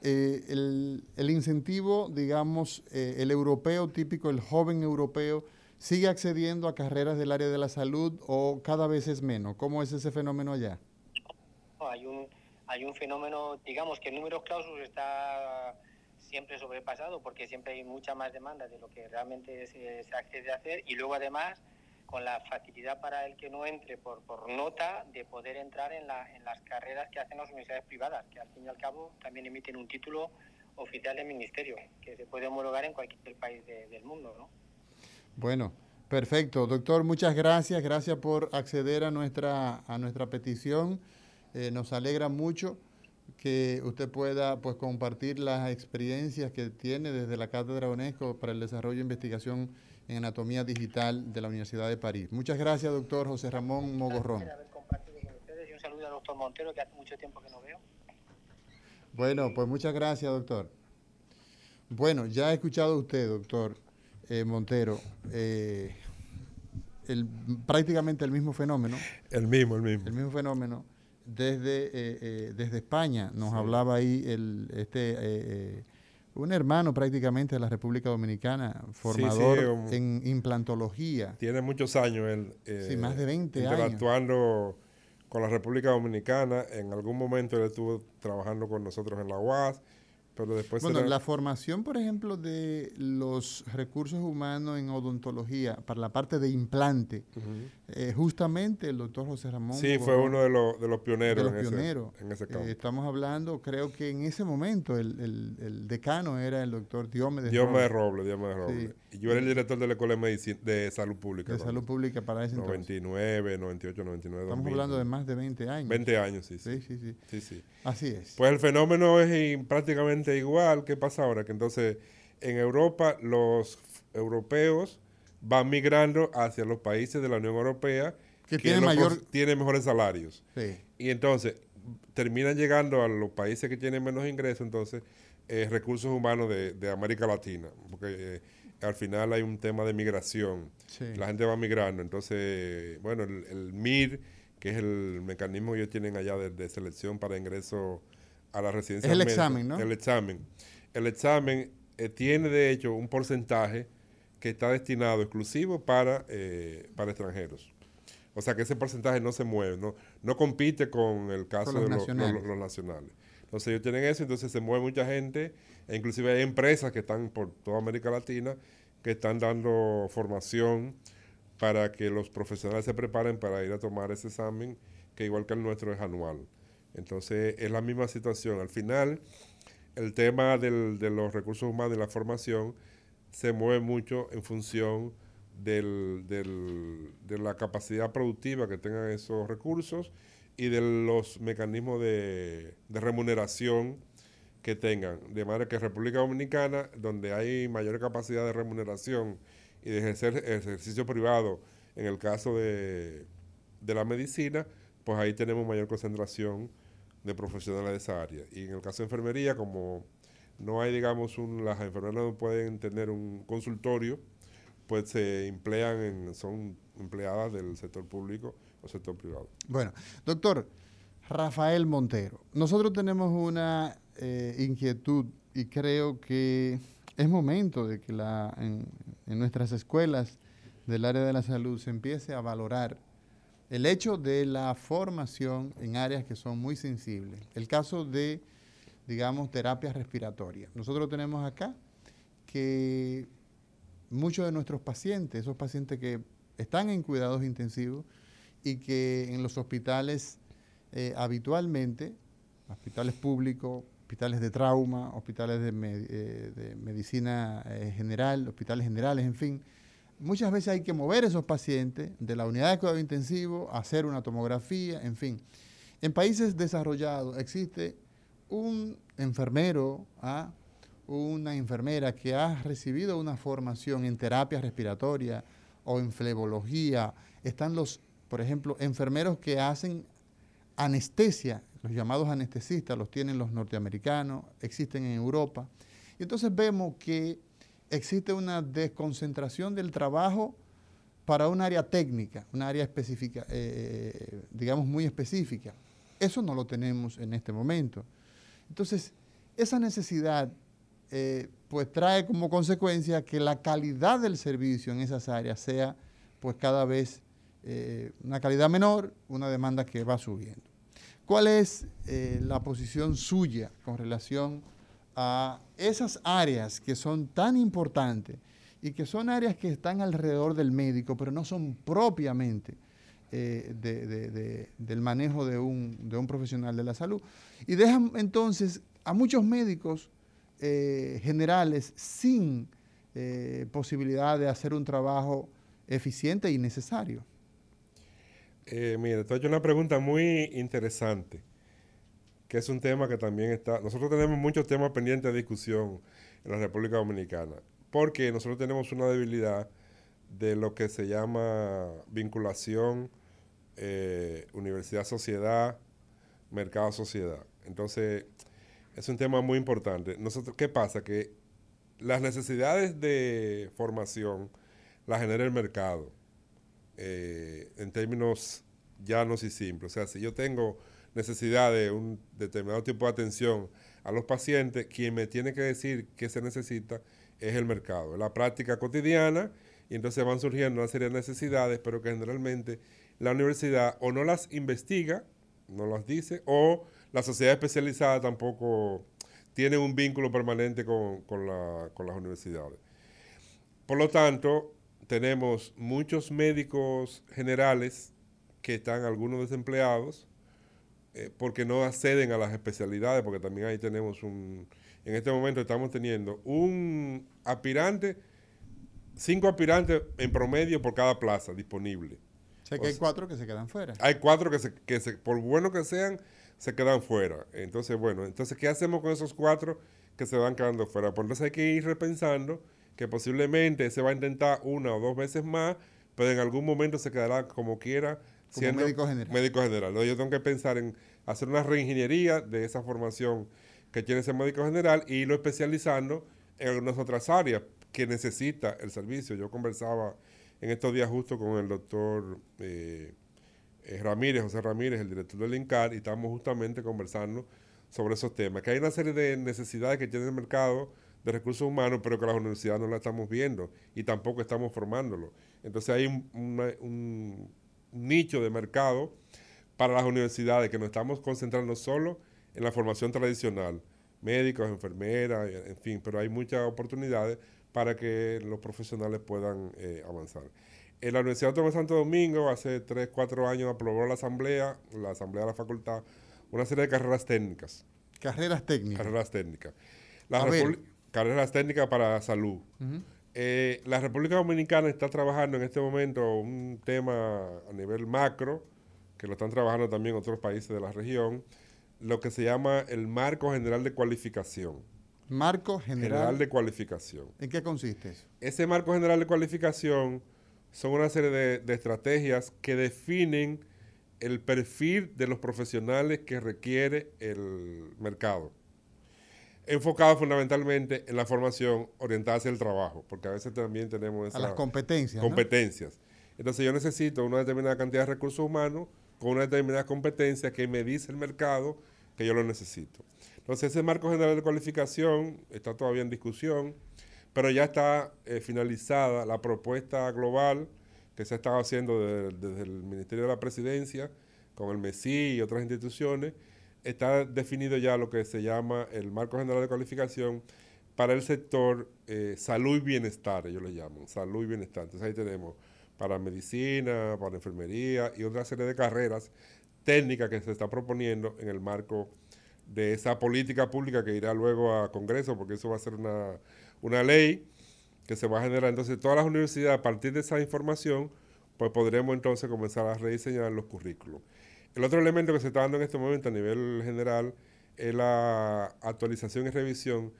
eh, el, el, incentivo, digamos, el europeo típico, el joven europeo, ¿sigue accediendo a carreras del área de la salud o cada vez es menos? ¿Cómo es ese fenómeno allá? hay, un, hay un fenómeno, digamos que el número clausus está siempre sobrepasado porque siempre hay mucha más demanda de lo que realmente se, accede a hacer y luego además con la facilidad para el que no entre por, por nota de poder entrar en, la, en las carreras que hacen las universidades privadas, que al fin y al cabo también emiten un título oficial del ministerio, que se puede homologar en cualquier país del mundo. ¿no? Bueno, perfecto. Doctor, muchas gracias. Gracias por acceder a nuestra, a nuestra petición. Eh, nos alegra mucho que usted pueda pues compartir las experiencias que tiene desde la Cátedra UNESCO para el desarrollo e investigación en anatomía digital de la Universidad de París. Muchas gracias, doctor José Ramón Mogorrón. un saludo al doctor Montero, que hace mucho tiempo que no veo. Bueno, pues muchas gracias, doctor. Bueno, ya ha escuchado usted, doctor eh, Montero, eh, el, prácticamente el mismo fenómeno. El mismo, el mismo. El mismo fenómeno desde, eh, eh, desde España. Nos hablaba ahí el, este, eh, un hermano prácticamente de la República Dominicana, formador en implantología. Tiene muchos años él. sí, más de 20 interactuando con la República Dominicana. En algún momento él estuvo trabajando con nosotros en la UAS pero después bueno, la formación, por ejemplo, de los recursos humanos en odontología para la parte de implante, eh, justamente el doctor José Ramón. Sí, fue uno de los, de los pioneros, en, Ese, campo. Eh, estamos hablando, creo que en ese momento el, el, decano era el doctor Diomedes Diomedes Robles. Diomedes Robles. Y yo era el director de la Escuela de, Medicina, de Salud Pública. De Salud Pública para ese 99, 98, 99. Estamos hablando de más de 20 años. 20 años, sí. Sí, sí, sí. sí, sí. Así es. Pues el fenómeno es prácticamente igual. ¿Qué pasa ahora? Que entonces en Europa los europeos van migrando hacia los países de la Unión Europea que, tienen, mayor... mejores salarios. Y entonces terminan llegando a los países que tienen menos ingresos, entonces eh, recursos humanos de, América Latina, porque eh, al final hay un tema de migración. La gente va migrando, entonces, bueno, el, MIR, que es el mecanismo que ellos tienen allá de, selección para ingreso a la residencia. Es el examen, ¿no? El examen. El examen eh, tiene, de hecho, un porcentaje que está destinado exclusivo para, para extranjeros. O sea que ese porcentaje no se mueve, no, no compite con el caso de los, nacionales. Entonces ellos tienen eso, entonces se mueve mucha gente, e inclusive hay empresas que están por toda América Latina que están dando formación para que los profesionales se preparen para ir a tomar ese examen, que igual que el nuestro es anual. Entonces es la misma situación. Al final, el tema del, de los recursos humanos y la formación se mueve mucho en función del, de la capacidad productiva que tengan esos recursos y de los mecanismos de, remuneración que tengan. De manera que República Dominicana, donde hay mayor capacidad de remuneración y de ejercer ejercicio privado, en el caso de, de la medicina, pues ahí tenemos mayor concentración de profesionales de esa área. Y en el caso de enfermería, como no hay, digamos, un, las enfermeras no pueden tener un consultorio, pues se emplean, en, son empleadas del sector público o sector privado. Bueno, doctor Rafael Montero, nosotros tenemos una eh, inquietud y creo que es momento de que la, en, en nuestras escuelas del área de la salud se empiece a valorar el hecho de la formación en áreas que son muy sensibles. El caso de, digamos, terapias respiratorias. Nosotros tenemos acá que muchos de nuestros pacientes, esos pacientes que están en cuidados intensivos y que en los hospitales eh, habitualmente, hospitales públicos, hospitales de trauma, hospitales de, eh, medicina eh, general, hospitales generales, en fin, muchas veces hay que mover esos pacientes de la unidad de cuidado intensivo, hacer una tomografía, en fin. En países desarrollados existe un enfermero, ¿ah? una enfermera que ha recibido una formación en terapia respiratoria o en flebología. Están los, por ejemplo, enfermeros que hacen anestesia, los llamados anestesistas, los tienen los norteamericanos, existen en Europa. Y entonces vemos que existe una desconcentración del trabajo para un área técnica, un área específica, eh, digamos muy específica. Eso no lo tenemos en este momento. Entonces, esa necesidad eh, pues trae como consecuencia que la calidad del servicio en esas áreas sea pues cada vez eh, una calidad menor, una demanda que va subiendo. ¿Cuál es la posición suya con relación a esas áreas que son tan importantes y que son áreas que están alrededor del médico, pero no son propiamente eh, del manejo de un, de un, profesional de la salud. Y dejan entonces a muchos médicos eh, generales sin eh, posibilidad de hacer un trabajo eficiente y necesario. mira, te he hecho una pregunta muy interesante que es un tema que también está... Nosotros tenemos muchos temas pendientes de discusión en la República Dominicana, porque nosotros tenemos una debilidad de lo que se llama vinculación eh, universidad-sociedad, mercado-sociedad. Entonces, es un tema muy importante. Nosotros, ¿Qué pasa? Que las necesidades de formación las genera el mercado, eh, en términos llanos y simples. O sea, si yo tengo necesidad de un determinado tipo de atención a los pacientes, quien me tiene que decir qué se necesita es el mercado, la práctica cotidiana, y entonces van surgiendo una serie de necesidades, pero que generalmente la universidad o no las investiga, no las dice, o la sociedad especializada tampoco tiene un vínculo permanente con, con las universidades. Por lo tanto, tenemos muchos médicos generales que están algunos desempleados, eh, porque no acceden a las especialidades, porque también ahí tenemos un, en este momento estamos teniendo un aspirante, cinco aspirantes en promedio por cada plaza disponible. Sea que hay cuatro que se quedan fuera. Hay cuatro que, se, que se, por bueno que sean, se quedan fuera. Entonces, bueno, entonces, ¿qué hacemos con esos cuatro que se van quedando fuera? Por entonces hay que ir repensando que posiblemente se va a intentar una o dos veces más, pero en algún momento se quedará como quiera como médico general. Médico general. Yo tengo que pensar en hacer una reingeniería de esa formación que tiene ese médico general y irlo especializando en algunas otras áreas que necesita el servicio. Yo conversaba en estos días justo con el doctor eh, eh, Ramírez, José Ramírez, el director del INCAR, y estamos justamente conversando sobre esos temas. Que hay una serie de necesidades que tiene el mercado de recursos humanos, pero que las universidades no la estamos viendo y tampoco estamos formándolo. Entonces hay un nicho de mercado para las universidades, que nos estamos concentrando solo en la formación tradicional, médicos, enfermeras, en fin, pero hay muchas oportunidades para que los profesionales puedan eh, avanzar. En la Universidad Autónoma de Santo Domingo, hace 3, 4 años, aprobó la asamblea, la asamblea de la facultad, una serie de carreras técnicas. Carreras técnicas. Carreras técnicas. carreras técnicas para salud. Eh, la República Dominicana está trabajando en este momento un tema a nivel macro, que lo están trabajando también otros países de la región, lo que se llama el Marco General de Cualificación. Marco General, de Cualificación. ¿En qué consiste eso? Ese Marco General de Cualificación son una serie de estrategias que definen el perfil de los profesionales que requiere el mercado enfocado fundamentalmente en la formación orientada hacia el trabajo, porque a veces también tenemos esas a las competencias. Competencias. Entonces yo necesito una determinada cantidad de recursos humanos con una determinada competencia que me dice el mercado que yo lo necesito. Entonces ese marco general de cualificación está todavía en discusión, pero ya está eh, finalizada la propuesta global que se ha estado haciendo desde el Ministerio de la Presidencia con el MESI y otras instituciones está definido ya lo que se llama el marco general de cualificación para el sector eh, salud y bienestar, ellos le llaman, salud y bienestar. Entonces ahí tenemos para medicina, para enfermería y otra serie de carreras técnicas que se está proponiendo en el marco de esa política pública que irá luego a Congreso, porque eso va a ser una, una ley que se va a generar. Entonces todas las universidades, a partir de esa información, pues podremos entonces comenzar a rediseñar los currículos. El otro elemento que se está dando en este momento a nivel general es la actualización y revisión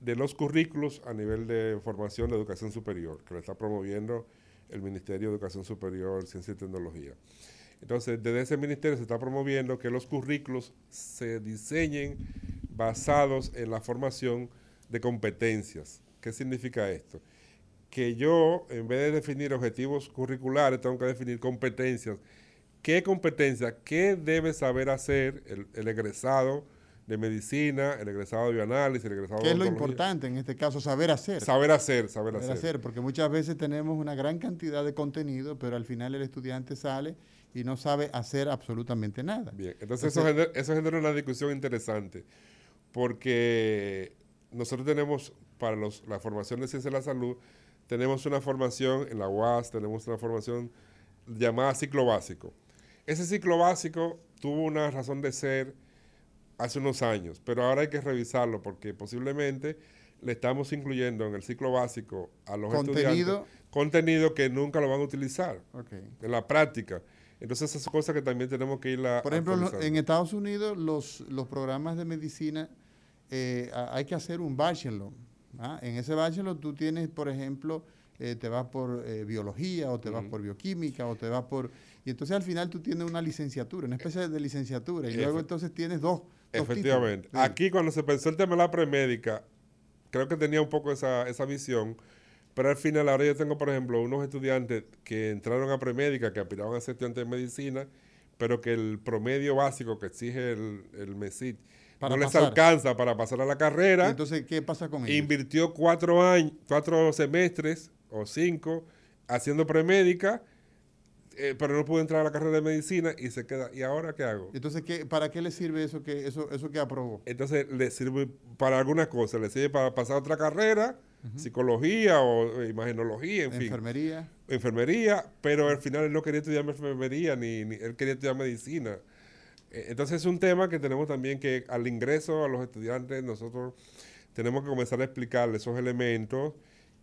de los currículos a nivel de formación de educación superior, que lo está promoviendo el Ministerio de Educación Superior, Ciencia y Tecnología. Entonces, desde ese ministerio se está promoviendo que los currículos se diseñen basados en la formación de competencias. ¿Qué significa esto? Que yo, en vez de definir objetivos curriculares, tengo que definir competencias qué competencia, qué debe saber hacer el, egresado de medicina, el egresado de bioanálisis, el egresado ¿Qué es lo importante en este caso? Saber hacer. Saber hacer, saber, saber hacer. Porque muchas veces tenemos una gran cantidad de contenido, pero al final el estudiante sale y no sabe hacer absolutamente nada. Bien, entonces, eso, genera, eso genera una discusión interesante, porque nosotros tenemos, para los, la formación de ciencia de la salud, tenemos una formación en la UAS, tenemos una formación llamada ciclo básico ese ciclo básico tuvo una razón de ser hace unos años, pero ahora hay que revisarlo porque posiblemente le estamos incluyendo en el ciclo básico a los estudiantes contenido que nunca lo van a utilizar en la práctica. Entonces esas cosas que también tenemos que ir a Por ejemplo, en Estados Unidos los, los programas de medicina eh, hay que hacer un bachelor. ¿ah? En ese bachelor tú tienes, por ejemplo, eh, te vas por eh, biología o te vas por bioquímica o te vas por... Y entonces al final tú tienes una licenciatura, una especie de licenciatura y luego entonces tienes dos. Efectivamente. Aquí cuando se pensó el tema de la premédica, creo que tenía un poco esa, esa visión, pero al final ahora yo tengo, por ejemplo, unos estudiantes que entraron a premédica, que aspiraban a ser estudiantes de medicina, pero que el promedio básico que exige el, el MESIT no les alcanza para pasar a la carrera. entonces, ¿qué pasa con ellos? Invirtió cuatro años, cuatro semestres o cinco haciendo premédica, eh, pero no pudo entrar a la carrera de medicina y se queda. ¿Y ahora qué hago? Entonces, ¿qué, ¿para qué le sirve eso que, eso, eso que aprobó? Entonces, le sirve para algunas cosas. Le sirve para pasar otra carrera, psicología o imagenología, en enfermería. fin. Enfermería. pero al final él no quería estudiar enfermería ni, él quería estudiar medicina. E, entonces, es un tema que tenemos también que al ingreso a los estudiantes, nosotros tenemos que comenzar a explicarles esos elementos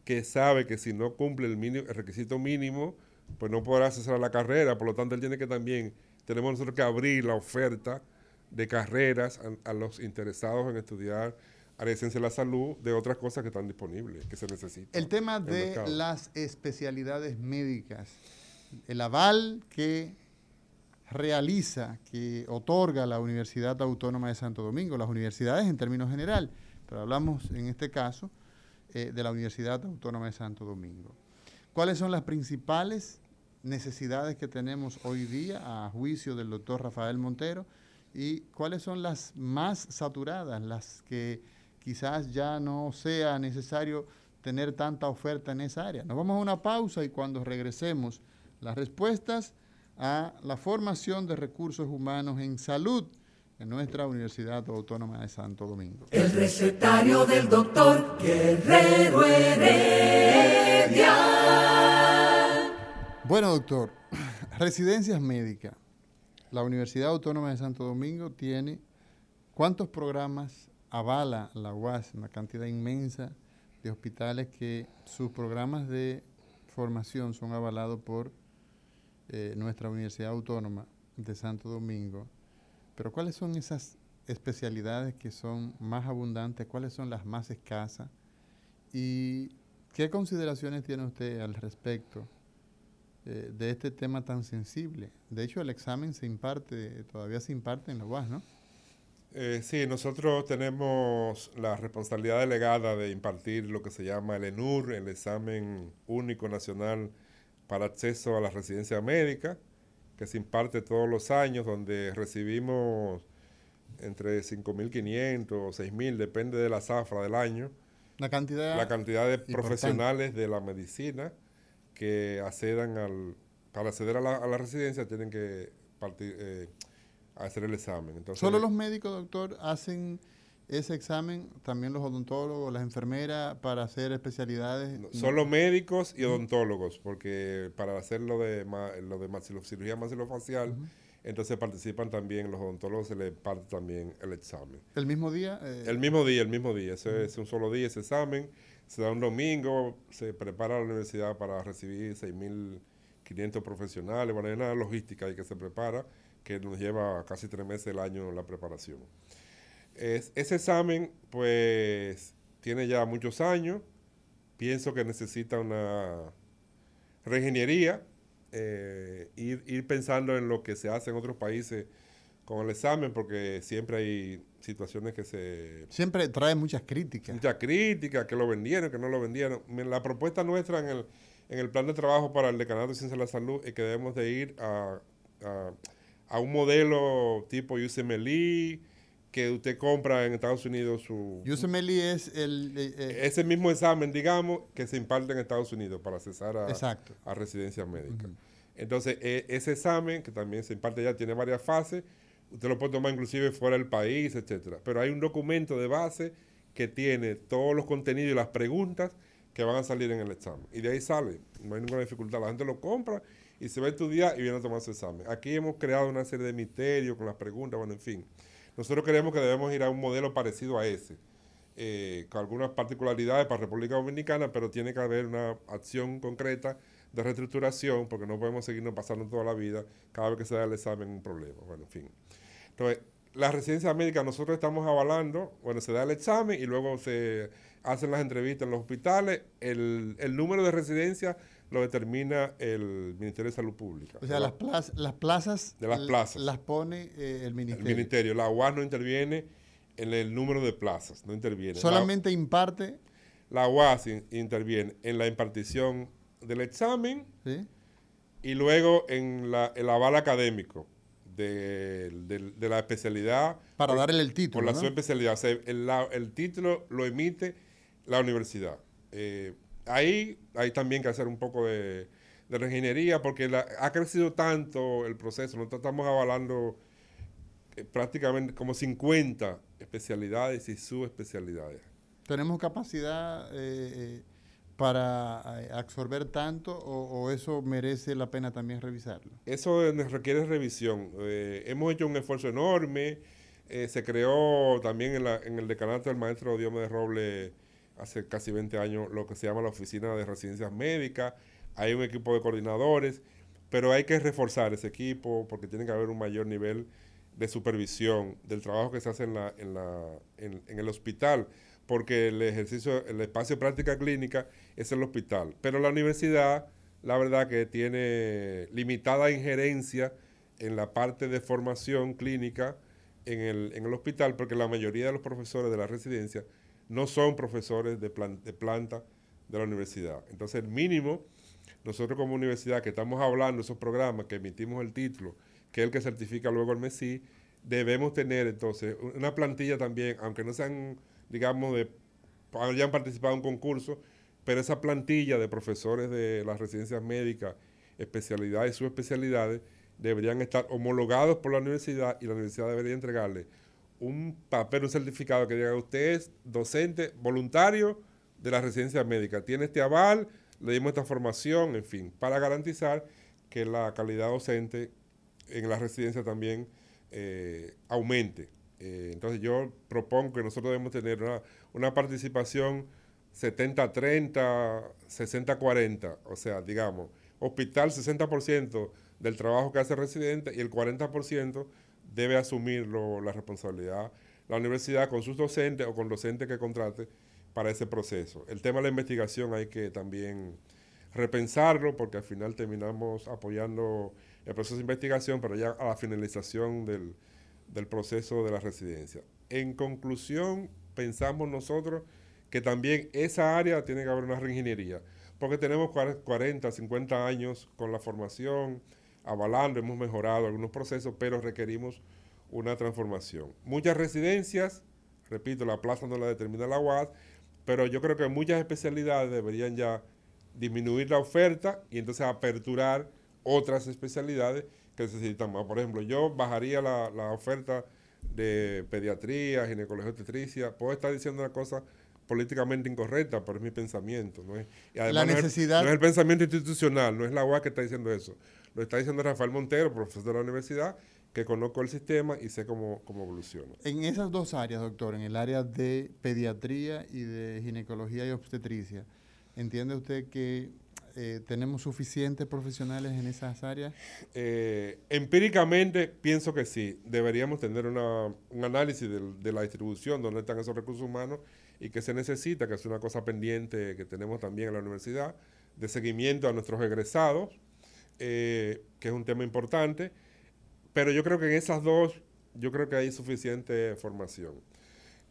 que sabe que si no cumple el, mínimo, el requisito mínimo, pues no podrá a la carrera. Por lo tanto, él tiene que también, tenemos nosotros que abrir la oferta de carreras a, los interesados en estudiar a la ciencia de la salud de otras cosas que están disponibles, que se necesitan. El tema de las especialidades médicas, el aval que realiza, que otorga la Universidad Autónoma de Santo Domingo, las universidades en términos general, pero hablamos en este caso eh, de la Universidad Autónoma de Santo Domingo. ¿Cuáles son las principales necesidades que tenemos hoy día a juicio del doctor Rafael Montero? ¿Y cuáles son las más saturadas, las que quizás ya no sea necesario tener tanta oferta en esa área? Nos vamos a una pausa y cuando regresemos, las respuestas a la formación de recursos humanos en salud en nuestra Universidad Autónoma de Santo Domingo. El recetario del doctor Guerrero Heredia. Bueno, doctor, residencias médicas. La Universidad Autónoma de Santo Domingo tiene ¿Cuántos programas avala la UAS? Una cantidad inmensa de hospitales que sus programas de formación son avalados por eh, nuestra Universidad Autónoma de Santo Domingo. Pero ¿cuáles son esas especialidades que son más abundantes? ¿Cuáles son las más escasas? ¿Y qué consideraciones tiene usted al respecto eh, de este tema tan sensible? De hecho, el examen se imparte, todavía se imparte en la UAS, ¿no? Eh, sí, nosotros tenemos la responsabilidad delegada de impartir lo que se llama el ENUR, el examen único nacional para acceso a la residencia médica, que se imparte todos los años, donde recibimos entre 5.500 o 6.000, depende de la zafra del año. La cantidad, la cantidad de profesionales de la medicina que accedan al, para acceder a la, residencia tienen que partir, eh, hacer el examen. Entonces, ¿Solo los médicos, doctor, hacen ese examen? ¿También los odontólogos, las enfermeras para hacer especialidades? solo médicos y odontólogos, porque para hacer lo de, lo de cirugía maxilofacial, entonces participan también los odontólogos, se les parte también el examen. ¿El mismo día? Eh, el mismo día, el mismo día. Ese es un solo día ese examen. Se da un domingo, se prepara la universidad para recibir 6.500 profesionales, bueno, hay una logística ahí que se prepara que nos lleva casi tres meses el año la preparación. Ese examen, pues, tiene ya muchos años. Pienso que necesita una reingeniería, eh, ir, pensando en lo que se hace en otros países con el examen, porque siempre hay situaciones que se... Siempre trae muchas críticas. Muchas críticas, que lo vendieron, que no lo vendieron. La propuesta nuestra en el, en el plan de trabajo para el Decanato de Ciencia de la Salud es que debemos de ir a a un modelo tipo USMLE que usted compra en Estados Unidos su... USMLE es el... Eh, eh, ese mismo examen, digamos, que se imparte en Estados Unidos para accesar a, a residencia médica. Entonces, e, ese examen, que también se imparte ya, tiene varias fases, usted lo puede tomar inclusive fuera del país, etcétera. Pero hay un documento de base que tiene todos los contenidos y las preguntas que van a salir en el examen. Y de ahí sale, no hay ninguna dificultad. La gente lo compra y se va a estudiar y viene a tomar su examen. Aquí hemos creado una serie de misterios con las preguntas, bueno, en fin. Nosotros creemos que debemos ir a un modelo parecido a ese, eh, con algunas particularidades para República Dominicana, pero tiene que haber una acción concreta de reestructuración, porque no podemos seguirnos pasando toda la vida cada vez que se da el examen un problema. Bueno, en fin. Entonces, la residencia médica nosotros estamos avalando, bueno, se da el examen y luego se hacen las entrevistas en los hospitales, el, el número de residencias lo determina el Ministerio de Salud Pública. O sea, las, las plazas, de las plazas las pone eh, el Ministerio. El Ministerio. La UAS no interviene en el número de plazas, no interviene. Solamente imparte. La UAS interviene en la impartición del examen y luego en la, el aval académico de, la especialidad. Para darle el título. Por la subespecialidad. O sea, el, el, título lo emite la universidad. Eh, ahí hay también que hacer un poco de, de reingeniería porque ha crecido tanto el proceso. Nosotros estamos avalando eh, prácticamente como 50 especialidades y subespecialidades. ¿Tenemos capacidad eh, eh, para absorber tanto o, eso merece la pena también revisarlo? Eso requiere revisión. hemos hecho un esfuerzo enorme. se creó también en, la, en el decanato del maestro Diomedes Roble hace casi 20 años lo que se llama la Oficina de Residencias Médicas. Hay un equipo de coordinadores, pero hay que reforzar ese equipo porque tiene que haber un mayor nivel de supervisión del trabajo que se hace en, la, en, la, en, el hospital, porque el ejercicio, el espacio de práctica clínica es el hospital. Pero la universidad, la verdad que tiene limitada injerencia en la parte de formación clínica en el, en el hospital, porque la mayoría de los profesores de la residencia no son profesores de, de planta de la universidad. Entonces, el mínimo, nosotros como universidad que estamos hablando de esos programas, que emitimos el título, que es el que certifica luego el MESI, debemos tener entonces una plantilla también, aunque no sean, digamos, de, hayan participado en un concurso, pero esa plantilla de profesores de las residencias médicas, especialidades y subespecialidades, deberían estar homologados por la universidad y la universidad debería entregarle un papel, un certificado que diga usted es docente voluntario de la residencia médica, tiene este aval, le dimos esta formación, en fin, para garantizar que la calidad docente en la residencia también eh, aumente. Eh, entonces yo propongo que nosotros debemos tener una, una participación 70-30, 60-40, o sea, digamos, hospital 60% del trabajo que hace el residente y el 40% debe asumir la responsabilidad la universidad con sus docentes o con docentes que contrate para ese proceso. El tema de la investigación hay que también repensarlo porque al final terminamos apoyando el proceso de investigación, pero ya a la finalización del, del proceso de la residencia. En conclusión, pensamos nosotros que también esa área tiene que haber una reingeniería, porque tenemos 40, 50 años con la formación, avalando, hemos mejorado algunos procesos, pero requerimos una transformación. Muchas residencias, repito, la plaza no la determina la UAS, pero yo creo que muchas especialidades deberían ya disminuir la oferta y entonces aperturar otras especialidades que necesitan más. Por ejemplo, yo bajaría la, la oferta de pediatría, ginecología, obstetricia. Puedo estar diciendo una cosa políticamente incorrecta, pero es mi pensamiento. ¿no es? la necesidad... No es, el, pensamiento institucional, no es la UAS que está diciendo eso. Lo está diciendo Rafael Montero, profesor de la universidad, que conozco el sistema y sé cómo, cómo evoluciona. En esas dos áreas, doctor, en el área de pediatría y de ginecología y obstetricia, ¿entiende usted que eh, tenemos suficientes profesionales en esas áreas? Eh, empíricamente pienso que sí. Deberíamos tener una, un análisis de, la distribución, dónde están esos recursos humanos y qué se necesita, que es una cosa pendiente que tenemos también en la universidad, de seguimiento a nuestros egresados, eh, que es un tema importante pero yo creo que en esas dos, yo creo que hay suficiente formación.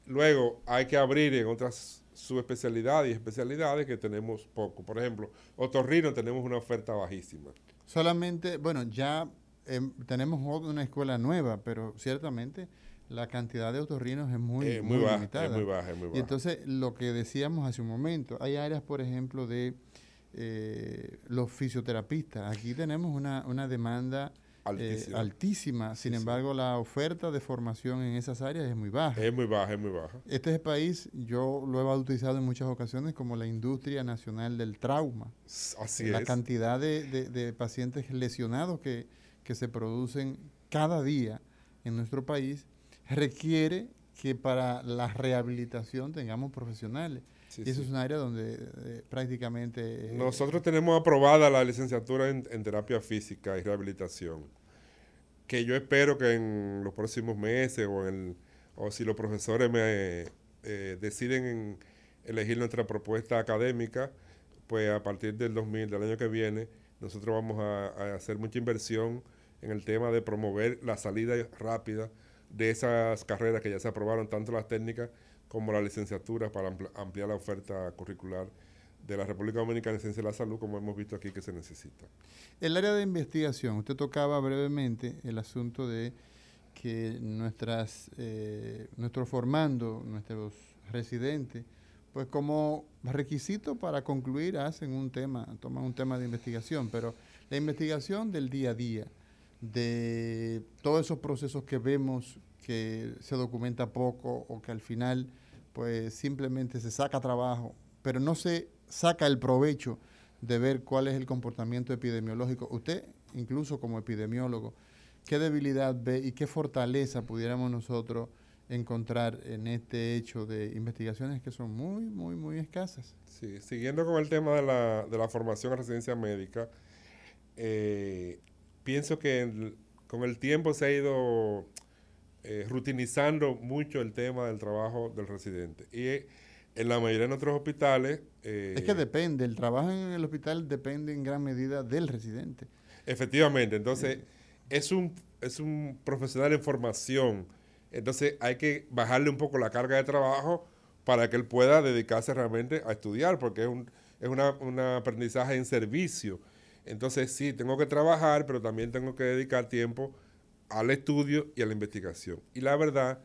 Luego hay que abrir en otras subespecialidades y especialidades que tenemos poco. Por ejemplo, otorrino tenemos una oferta bajísima. Solamente, bueno, ya em, tenemos una escuela nueva, pero ciertamente la cantidad de otorrinos es muy, muy, baja, limitada. Es muy baja, es muy baja. Y entonces, lo que decíamos hace un momento, hay áreas, por ejemplo, de eh, los fisioterapistas. Aquí tenemos una, una demanda eh, altísima. Sin embargo, la oferta de formación en esas áreas es muy baja. Es muy baja, es muy baja. Este país yo lo he bautizado en muchas ocasiones como la industria nacional del trauma. Así la cantidad de, pacientes lesionados que, se producen cada día en nuestro país requiere que para la rehabilitación tengamos profesionales. y eso es un área donde eh, prácticamente... Eh, Nosotros tenemos aprobada la licenciatura en, terapia física y rehabilitación que yo espero que en los próximos meses o, en o si los profesores me eh, deciden elegir nuestra propuesta académica, pues a partir del 2000, del año que viene, nosotros vamos a, hacer mucha inversión en el tema de promover la salida rápida de esas carreras que ya se aprobaron, tanto las técnicas como la licenciatura, para ampliar la oferta curricular de la República Dominicana en Ciencia de la Salud, como hemos visto aquí que se necesita. El área de investigación, usted tocaba brevemente el asunto de que nuestras, eh, formando, nuestros residentes, pues como requisito para concluir hacen un tema, toman un tema de investigación, pero la investigación del día a día, de todos esos procesos que vemos que se documenta poco o que al final pues simplemente se saca trabajo, pero no se saca el provecho de ver cuál es el comportamiento epidemiológico. Usted, incluso como epidemiólogo, ¿qué debilidad ve y qué fortaleza pudiéramos nosotros encontrar en este hecho de investigaciones que son muy, muy, muy escasas? Sí, siguiendo con el tema de la, de la formación en residencia médica, eh, pienso que con el tiempo se ha ido eh, rutinizando mucho el tema del trabajo del residente. Y en la mayoría de nuestros hospitales... Eh, es que depende, el trabajo en el hospital depende en gran medida del residente. Efectivamente, entonces es, un, es un profesional en formación, entonces hay que bajarle un poco la carga de trabajo para que él pueda dedicarse realmente a estudiar, porque es un, es un aprendizaje en servicio. Entonces sí, tengo que trabajar, pero también tengo que dedicar tiempo al estudio y a la investigación. Y la verdad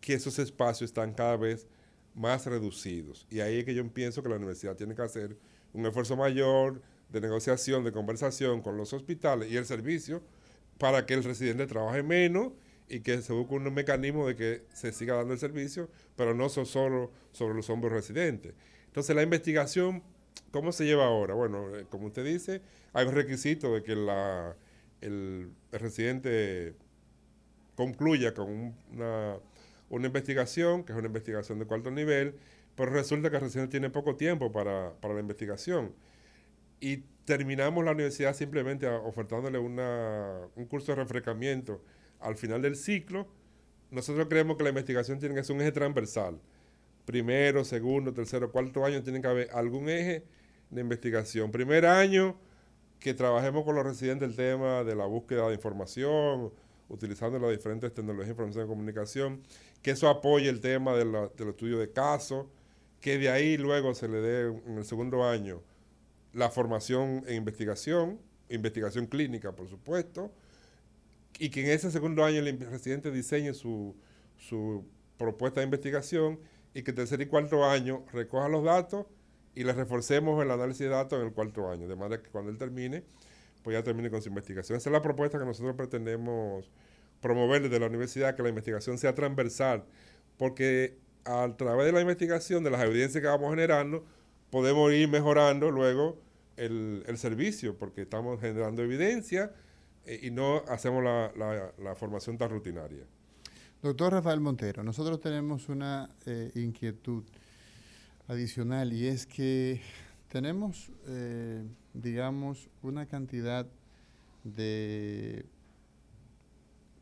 que esos espacios están cada vez más reducidos. Y ahí es que yo pienso que la universidad tiene que hacer un esfuerzo mayor de negociación, de conversación con los hospitales y el servicio para que el residente trabaje menos y que se busque un mecanismo de que se siga dando el servicio, pero no solo sobre los hombros residentes. Entonces la investigación, ¿cómo se lleva ahora? Bueno, eh, como usted dice, hay un requisito de que la, el, el residente concluya con una una investigación, que es una investigación de cuarto nivel, pero resulta que recién tiene poco tiempo para, la investigación. Y terminamos la universidad simplemente ofertándole un curso de refrescamiento al final del ciclo. Nosotros creemos que la investigación tiene que ser un eje transversal. Primero, segundo, tercero, cuarto año tiene que haber algún eje de investigación. Primer año, que trabajemos con los residentes el tema de la búsqueda de información, utilizando las diferentes tecnologías de información y comunicación, que eso apoye el tema de del estudio de casos, que de ahí luego se le dé en el segundo año la formación en investigación, investigación clínica, por supuesto, y que en ese segundo año el residente diseñe su, su propuesta de investigación y que tercer y cuarto año recoja los datos y le reforcemos el análisis de datos en el cuarto año, de manera que cuando él termine, pues ya termine con su investigación. Esa es la propuesta que nosotros pretendemos promover desde la universidad, que la investigación sea transversal, porque a través de la investigación, de las evidencias que vamos generando, podemos ir mejorando luego el, servicio, porque estamos generando evidencia eh, y no hacemos la, formación tan rutinaria. Doctor Rafael Montero, nosotros tenemos una eh, inquietud adicional y es que tenemos, eh, digamos, una cantidad de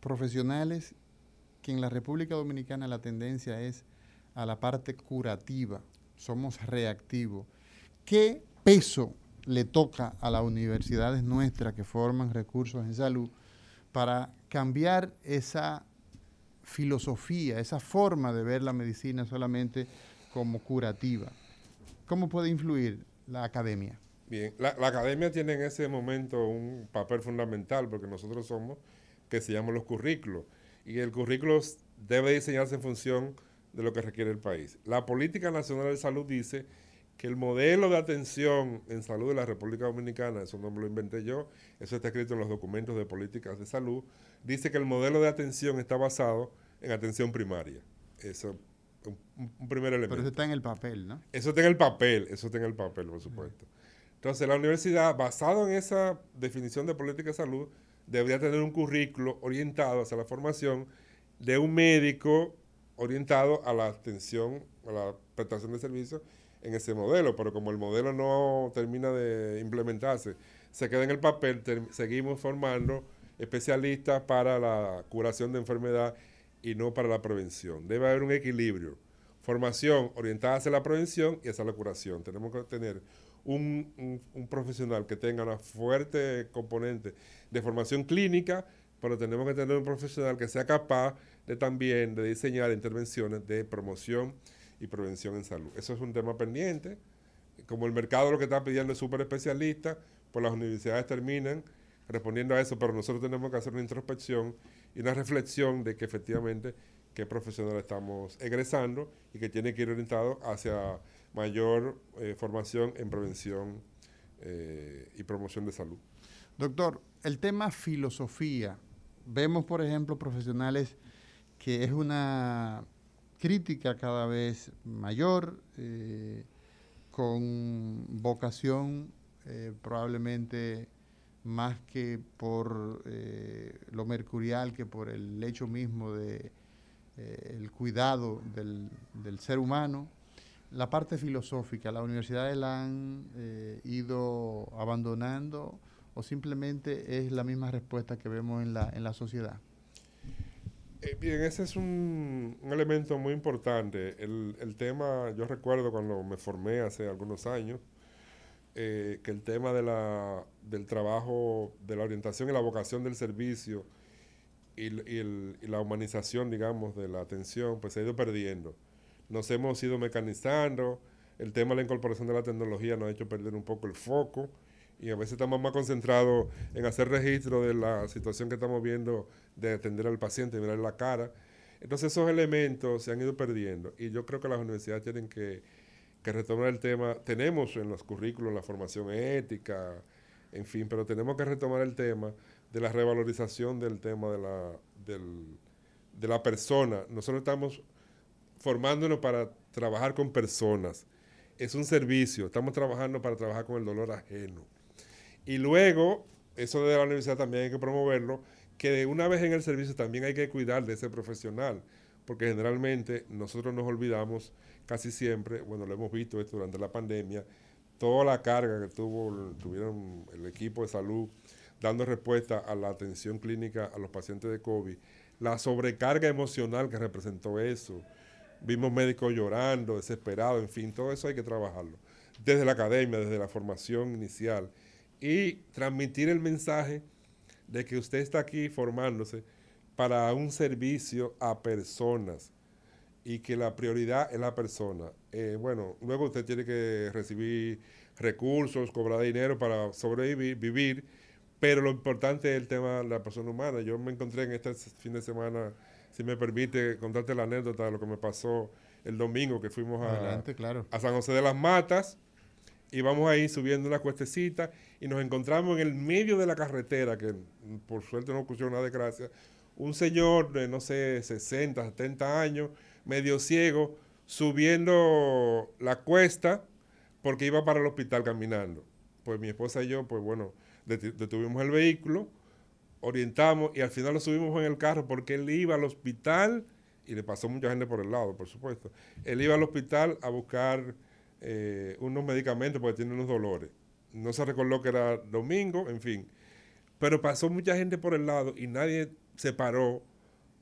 profesionales que en la República Dominicana la tendencia es a la parte curativa, somos reactivos. ¿Qué peso le toca a las universidades nuestras que forman recursos en salud para cambiar esa filosofía, esa forma de ver la medicina solamente como curativa? ¿Cómo puede influir la academia? Bien, la, academia tiene en ese momento un papel fundamental porque nosotros somos que se llaman los currículos y el currículo debe diseñarse en función de lo que requiere el país. La Política Nacional de Salud dice que el modelo de atención en salud de la República Dominicana, eso no me lo inventé yo, eso está escrito en los documentos de políticas de salud, dice que el modelo de atención está basado en atención primaria. Eso un, primer elemento. Pero eso está en el papel, ¿no? Eso está en el papel, eso está en el papel, por supuesto. Entonces, la universidad, basado en esa definición de política de salud, debería tener un currículo orientado hacia la formación de un médico orientado a la atención, a la prestación de servicios en ese modelo, pero como el modelo no termina de implementarse, se queda en el papel, seguimos formando especialistas para la curación de enfermedad y no para la prevención. Debe haber un equilibrio. Formación orientada hacia la prevención y hacia la curación. Tenemos que tener un, profesional que tenga una fuerte componente de formación clínica, pero tenemos que tener un profesional que sea capaz de también de diseñar intervenciones de promoción y prevención en salud. Eso es un tema pendiente. Como el mercado lo que está pidiendo es súper especialista, pues las universidades terminan respondiendo a eso, pero nosotros tenemos que hacer una introspección y una reflexión de que efectivamente qué profesional estamos egresando y que tiene que ir orientado hacia mayor eh, formación en prevención eh, y promoción de salud. Doctor, el tema filosofía. Vemos, por ejemplo, profesionales que es una crítica cada vez mayor, eh, con vocación probablemente más que por eh, lo mercurial, que por el hecho mismo de eh, cuidado del, ser humano. La parte filosófica, ¿las universidades la han eh, ido abandonando o simplemente es la misma respuesta que vemos en la, en la sociedad? bien, ese es un, elemento muy importante. El, el tema, yo recuerdo cuando me formé hace algunos años, eh, que el tema de la, del trabajo, de la orientación y la vocación del servicio y, la humanización, digamos, de la atención, pues se ha ido perdiendo. Nos hemos ido mecanizando, el tema de la incorporación de la tecnología nos ha hecho perder un poco el foco y a veces estamos más concentrados en hacer registro de la situación que estamos viendo de atender al paciente, mirar la cara. Entonces esos elementos se han ido perdiendo y yo creo que las universidades tienen que que retomar el tema. Tenemos en los currículos la formación ética, en fin, pero tenemos que retomar el tema de la revalorización del tema de la, de la persona. Nosotros estamos formándonos para trabajar con personas. Es un servicio, estamos trabajando para trabajar con el dolor ajeno. Y luego, eso de la universidad también hay que promoverlo, que una vez en el servicio también hay que cuidar de ese profesional, porque generalmente nosotros nos olvidamos casi siempre, bueno, lo hemos visto esto durante la pandemia, toda la carga que tuvo, tuvieron el equipo de salud dando respuesta a la atención clínica a los pacientes de COVID, la sobrecarga emocional que representó eso. Vimos médicos llorando, desesperados, en fin, todo eso hay que trabajarlo. Desde la academia, desde la formación inicial. Y transmitir el mensaje de que usted está aquí formándose para un servicio a personas y que la prioridad es la persona. Eh, bueno, luego usted tiene que recibir recursos, cobrar dinero para sobrevivir, vivir, pero lo importante es el tema de la persona humana. Yo me encontré en este fin de semana, si me permite contarte la anécdota de lo que me pasó el domingo que fuimos a, a San José de las Matas y vamos ahí subiendo una cuestecita y nos encontramos en el medio de la carretera, que por suerte no ocurrió una desgracia, un señor de, no sé, 60, 70 años, medio ciego, subiendo la cuesta porque iba para el hospital caminando. Pues mi esposa y yo, pues bueno, detuvimos el vehículo, orientamos y al final lo subimos en el carro porque él iba al hospital y le pasó mucha gente por el lado, por supuesto. Él iba al hospital a buscar eh, unos medicamentos porque tiene unos dolores. No se recordó que era domingo, en fin. Pero pasó mucha gente por el lado y nadie se paró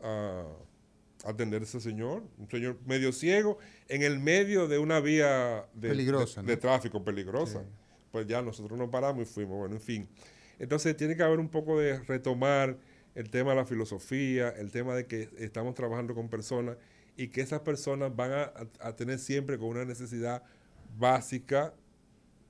a atender a ese señor, un señor medio ciego, en el medio de una vía de, de, tráfico peligrosa. Pues ya nosotros nos paramos y fuimos, bueno, en fin. Entonces tiene que haber un poco de retomar el tema de la filosofía, el tema de que estamos trabajando con personas y que esas personas van a, a tener siempre con una necesidad básica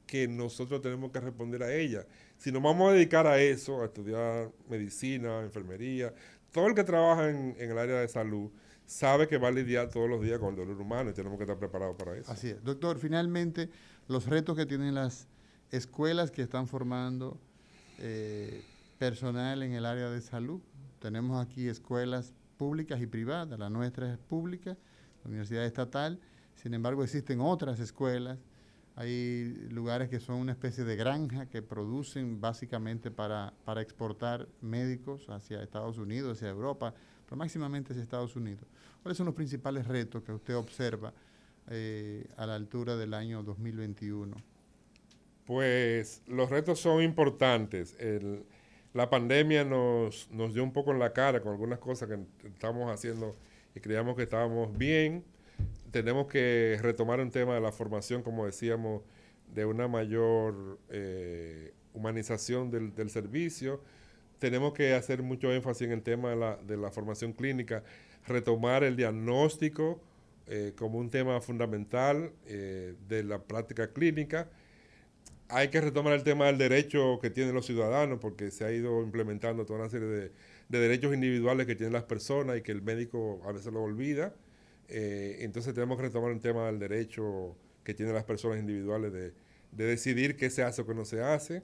que nosotros tenemos que responder a ella. Si nos vamos a dedicar a eso, a estudiar medicina, enfermería, todo el que trabaja en, el área de salud sabe que va a lidiar todos los días con el dolor humano y tenemos que estar preparados para eso. Así es. Doctor, finalmente, los retos que tienen las escuelas que están formando eh, personal en el área de salud. Tenemos aquí escuelas públicas y privadas. La nuestra es pública, la Universidad Estatal. Sin embargo, existen otras escuelas hay lugares que son una especie de granja que producen básicamente para, para exportar médicos hacia Estados Unidos, hacia Europa, pero máximamente hacia Estados Unidos. ¿Cuáles son los principales retos que usted observa eh, a la altura del año 2021? Pues los retos son importantes. la pandemia nos, nos dio un poco en la cara con algunas cosas que estamos haciendo y creíamos que estábamos bien tenemos que retomar un tema de la formación, como decíamos, de una mayor eh, humanización del, servicio. Tenemos que hacer mucho énfasis en el tema de la, formación clínica, retomar el diagnóstico eh, como un tema fundamental eh, de la práctica clínica. Hay que retomar el tema del derecho que tienen los ciudadanos, porque se ha ido implementando toda una serie de, de derechos individuales que tienen las personas y que el médico a veces lo olvida. Eh, entonces tenemos que retomar el tema del derecho que tienen las personas individuales de, decidir qué se hace o qué no se hace.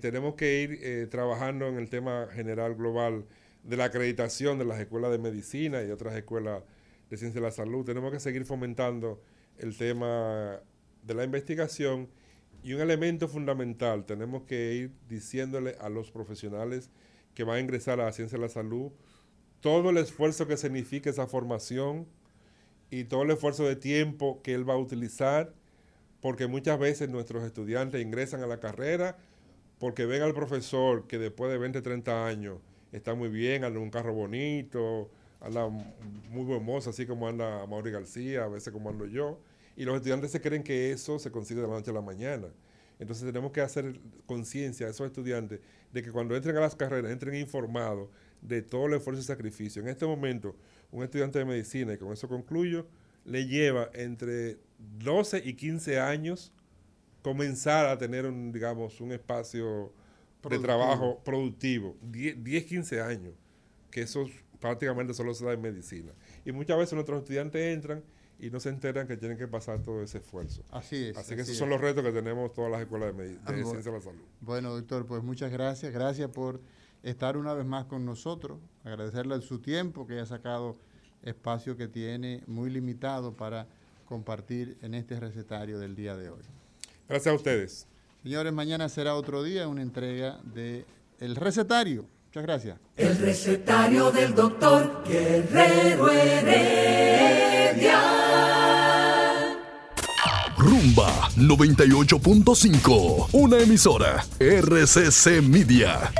Tenemos que ir trabajando en el tema general global de la acreditación de las escuelas de medicina y otras escuelas de ciencia de la salud. Tenemos que seguir fomentando el tema de la investigación y un elemento fundamental, tenemos que ir diciéndole a los profesionales que van a ingresar a la ciencia de la salud todo el esfuerzo que significa esa formación y todo el esfuerzo de tiempo que él va a utilizar, porque muchas veces nuestros estudiantes ingresan a la carrera porque ven al profesor que después de 20, 30 años está muy bien, anda en un carro bonito, anda muy mozo, así como anda Mauri García, a veces como ando yo, y los estudiantes se creen que eso se consigue de la noche a la mañana. Entonces tenemos que hacer conciencia a esos estudiantes de que cuando entren a las carreras, entren informados de todo el esfuerzo y sacrificio. En este momento, un estudiante de medicina, y con eso concluyo, le lleva entre 12 y 15 años comenzar a tener un, digamos, un espacio de trabajo productivo. 10, 15 años, que eso prácticamente solo se da en medicina. Y muchas veces nuestros estudiantes entran y no se enteran que tienen que pasar todo ese esfuerzo. Así es. Así que esos son los retos que tenemos todas las escuelas de, de ciencia de la salud. Bueno, doctor, pues muchas gracias. Gracias por estar una vez más con nosotros, agradecerle su tiempo que haya sacado espacio que tiene muy limitado para compartir en este recetario del día de hoy. Gracias a ustedes. Señores, mañana será otro día, una entrega de El Recetario Muchas gracias. El recetario del doctor Guerrero Heredia. Rumba 98.5, una emisora RCC Media.